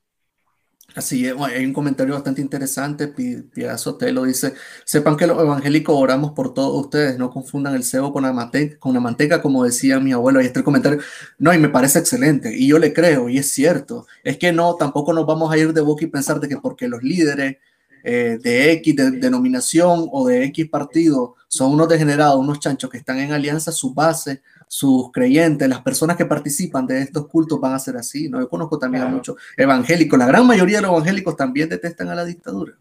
Así es, hay un comentario bastante interesante, Pia Sotelo dice, sepan que los evangélicos oramos por todos ustedes, no confundan el cebo con la, manteca, con la manteca, como decía mi abuelo, ahí está el comentario, no, y me parece excelente, y yo le creo, y es cierto, es que no, tampoco nos vamos a ir de boca y pensar de que porque los líderes eh, de X denominación o de X partido son unos degenerados, unos chanchos que están en alianza, su base sus creyentes, las personas que participan de estos cultos van a ser así, ¿no? Yo conozco también a muchos evangélicos, la gran mayoría de los evangélicos también detestan a la dictadura.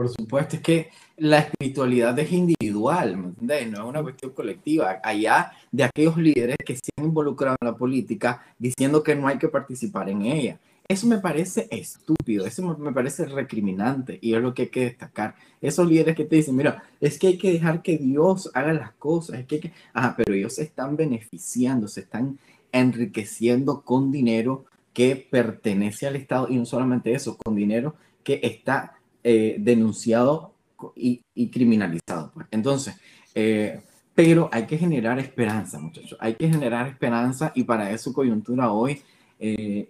Por supuesto, es que la espiritualidad es individual, ¿me entiendes? No es una cuestión colectiva. Allá de aquellos líderes que se han involucrado en la política diciendo que no hay que participar en ella. Eso me parece estúpido, eso me parece recriminante y es lo que hay que destacar. Esos líderes que te dicen, mira, es que hay que dejar que Dios haga las cosas, es que hay que... Ah, pero ellos se están beneficiando, se están enriqueciendo con dinero que pertenece al Estado y no solamente eso, con dinero que está eh, denunciado y, criminalizado. Pues. Entonces, eh, pero hay que generar esperanza, muchachos, hay que generar esperanza y para eso coyuntura hoy eh,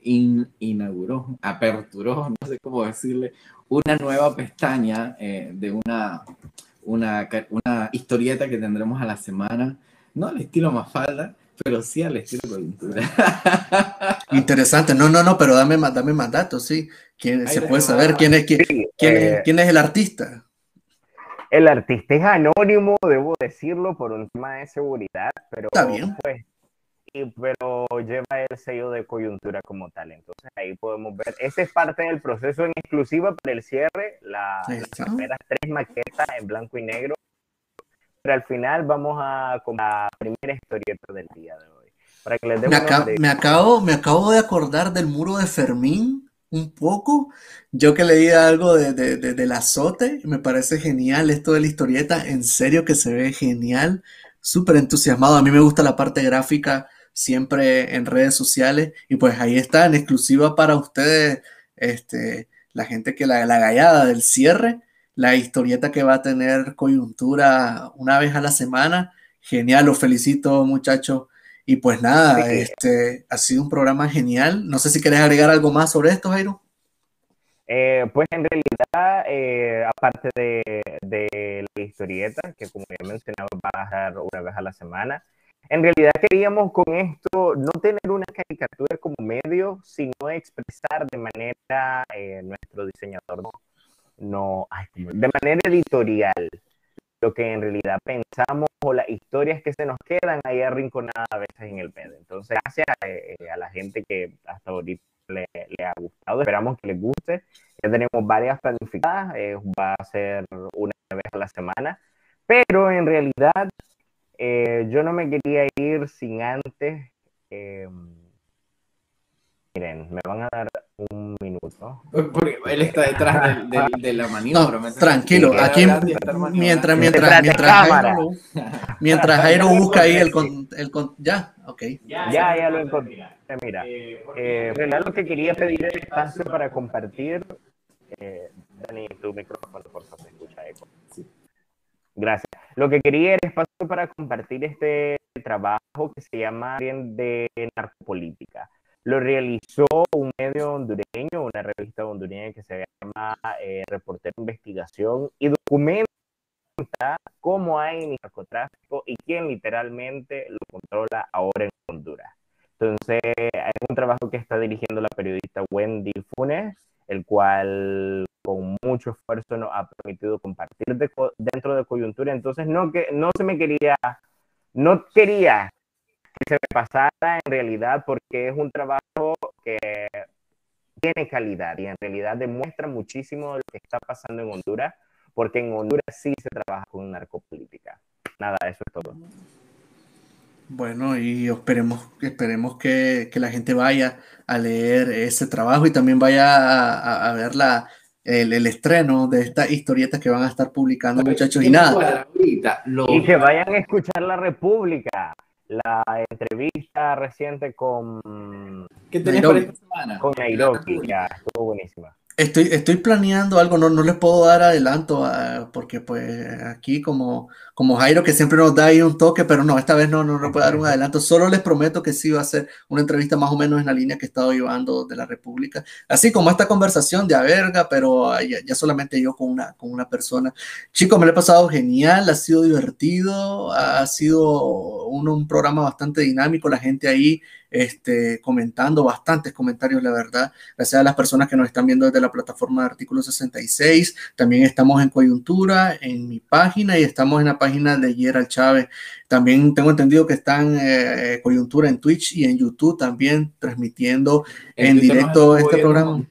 inauguró, aperturó, <laughs> no sé cómo decirle, una nueva pestaña eh, de una, una, una, historieta que tendremos a la semana, no al estilo Mafalda, pero sí al estilo coyuntura. <laughs> Interesante, no, no, no, pero dame, dame más datos, sí. ¿Quién, se puede saber quién es, quién, quién, es, eh, quién es el artista. El artista es anónimo, debo decirlo, por un tema de seguridad, pero Está bien. Pues, pero lleva el sello de coyuntura como tal. Entonces ahí podemos ver, esa es parte del proceso en exclusiva para el cierre, la, las primeras tres maquetas en blanco y negro. Pero al final vamos a con la primera historieta del día de hoy. Para que les me, me, acabo, me acabo de acordar del muro de Fermín un poco. Yo que leí algo de, de, de, del azote, me parece genial esto de la historieta, en serio que se ve genial, súper entusiasmado. A mí me gusta la parte gráfica siempre en redes sociales. Y pues ahí está, en exclusiva para ustedes, este, la gente que la, la gallada del cierre, la historieta que va a tener coyuntura una vez a la semana. Genial, los felicito muchachos. Y pues nada, este ha sido un programa genial. No sé si querés agregar algo más sobre esto, Jairo. Eh, pues en realidad, eh, aparte de, de, la historieta, que como ya mencionaba, va a dar una vez a la semana, en realidad queríamos con esto no tener una caricatura como medio, sino expresar de manera, eh, nuestro diseñador no, no de manera editorial lo que en realidad pensamos o las historias que se nos quedan ahí arrinconadas a veces en el medio. Entonces, gracias eh, a, la gente que hasta ahorita le, ha gustado, esperamos que les guste. Ya tenemos varias planificadas, eh, va a ser una vez a la semana, pero en realidad eh, yo no me quería ir sin antes. Eh, miren, me van a dar un minuto. Porque él está detrás <laughs> de, la maniobra. tranquilo, aquí mientras, mientras, mientras, Jairo, <laughs> mientras Jairo busca ahí el, el, ya, ok. Ya, ya, lo encontré. Mira, eh, lo que quería pedir el espacio para compartir. Eh, Dani, tu micrófono, por favor, se escucha eco. Gracias. Lo que quería era espacio para compartir este trabajo que se llama de narcopolítica. Lo realizó un medio hondureño, una revista hondureña que se llama eh, Reportero Investigación y documenta cómo hay narcotráfico y quién literalmente lo controla ahora en Honduras. Entonces, es un trabajo que está dirigiendo la periodista Wendy Funes, el cual con mucho esfuerzo nos ha permitido compartir dentro de coyuntura. Entonces, no, que, no se me quería, no quería que se me pasara en realidad porque es un trabajo que tiene calidad y en realidad demuestra muchísimo lo que está pasando en Honduras, porque en Honduras sí se trabaja con narcopolítica. Nada, eso es todo. Bueno, y esperemos, esperemos que, que, la gente vaya a leer ese trabajo y también vaya a, a ver la, el, el, estreno de estas historietas que van a estar publicando, muchachos. Y nada. Y que vayan a escuchar La República, la entrevista reciente con. ¿Qué tenés para esta semana? Con Nairobi, ya, estuvo buenísima. Estoy, estoy planeando algo, no, no les puedo dar adelanto, porque pues aquí como, como Jairo que siempre nos da ahí un toque, pero no, esta vez no, no, no puedo dar un adelanto, solo les prometo que sí va a ser una entrevista más o menos en la línea que he estado llevando de la República, así como esta conversación de Averga, pero ya, ya solamente yo con una, con una persona. Chicos, me lo he pasado genial, ha sido divertido, ha sido un, un programa bastante dinámico, la gente ahí este, comentando, bastantes comentarios, la verdad. Gracias a las personas que nos están viendo desde la plataforma de Artículo 66. También estamos en Coyuntura, en mi página, y estamos en la página de Gerald Chávez. También tengo entendido que están eh, Coyuntura en Twitch y en YouTube también transmitiendo en, directo este programa.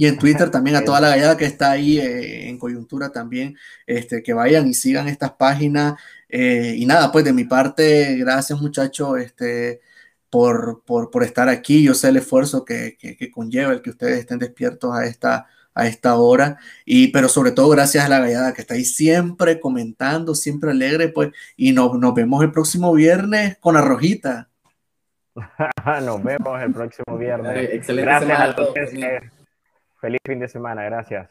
Y en Twitter también a <laughs> toda la gallada que está ahí eh, en coyuntura también, este, que vayan y sigan estas páginas. Eh, y nada, pues de mi parte, gracias muchachos. Este, por, por, por, estar aquí. Yo sé el esfuerzo que, que, conlleva el que ustedes estén despiertos a esta, a esta hora, y, pero sobre todo gracias a la gallada que está ahí siempre comentando, siempre alegre, pues, y nos, nos vemos el próximo viernes con la rojita. <laughs> nos vemos el próximo viernes. Excelente gracias a todos. Feliz fin de semana, gracias.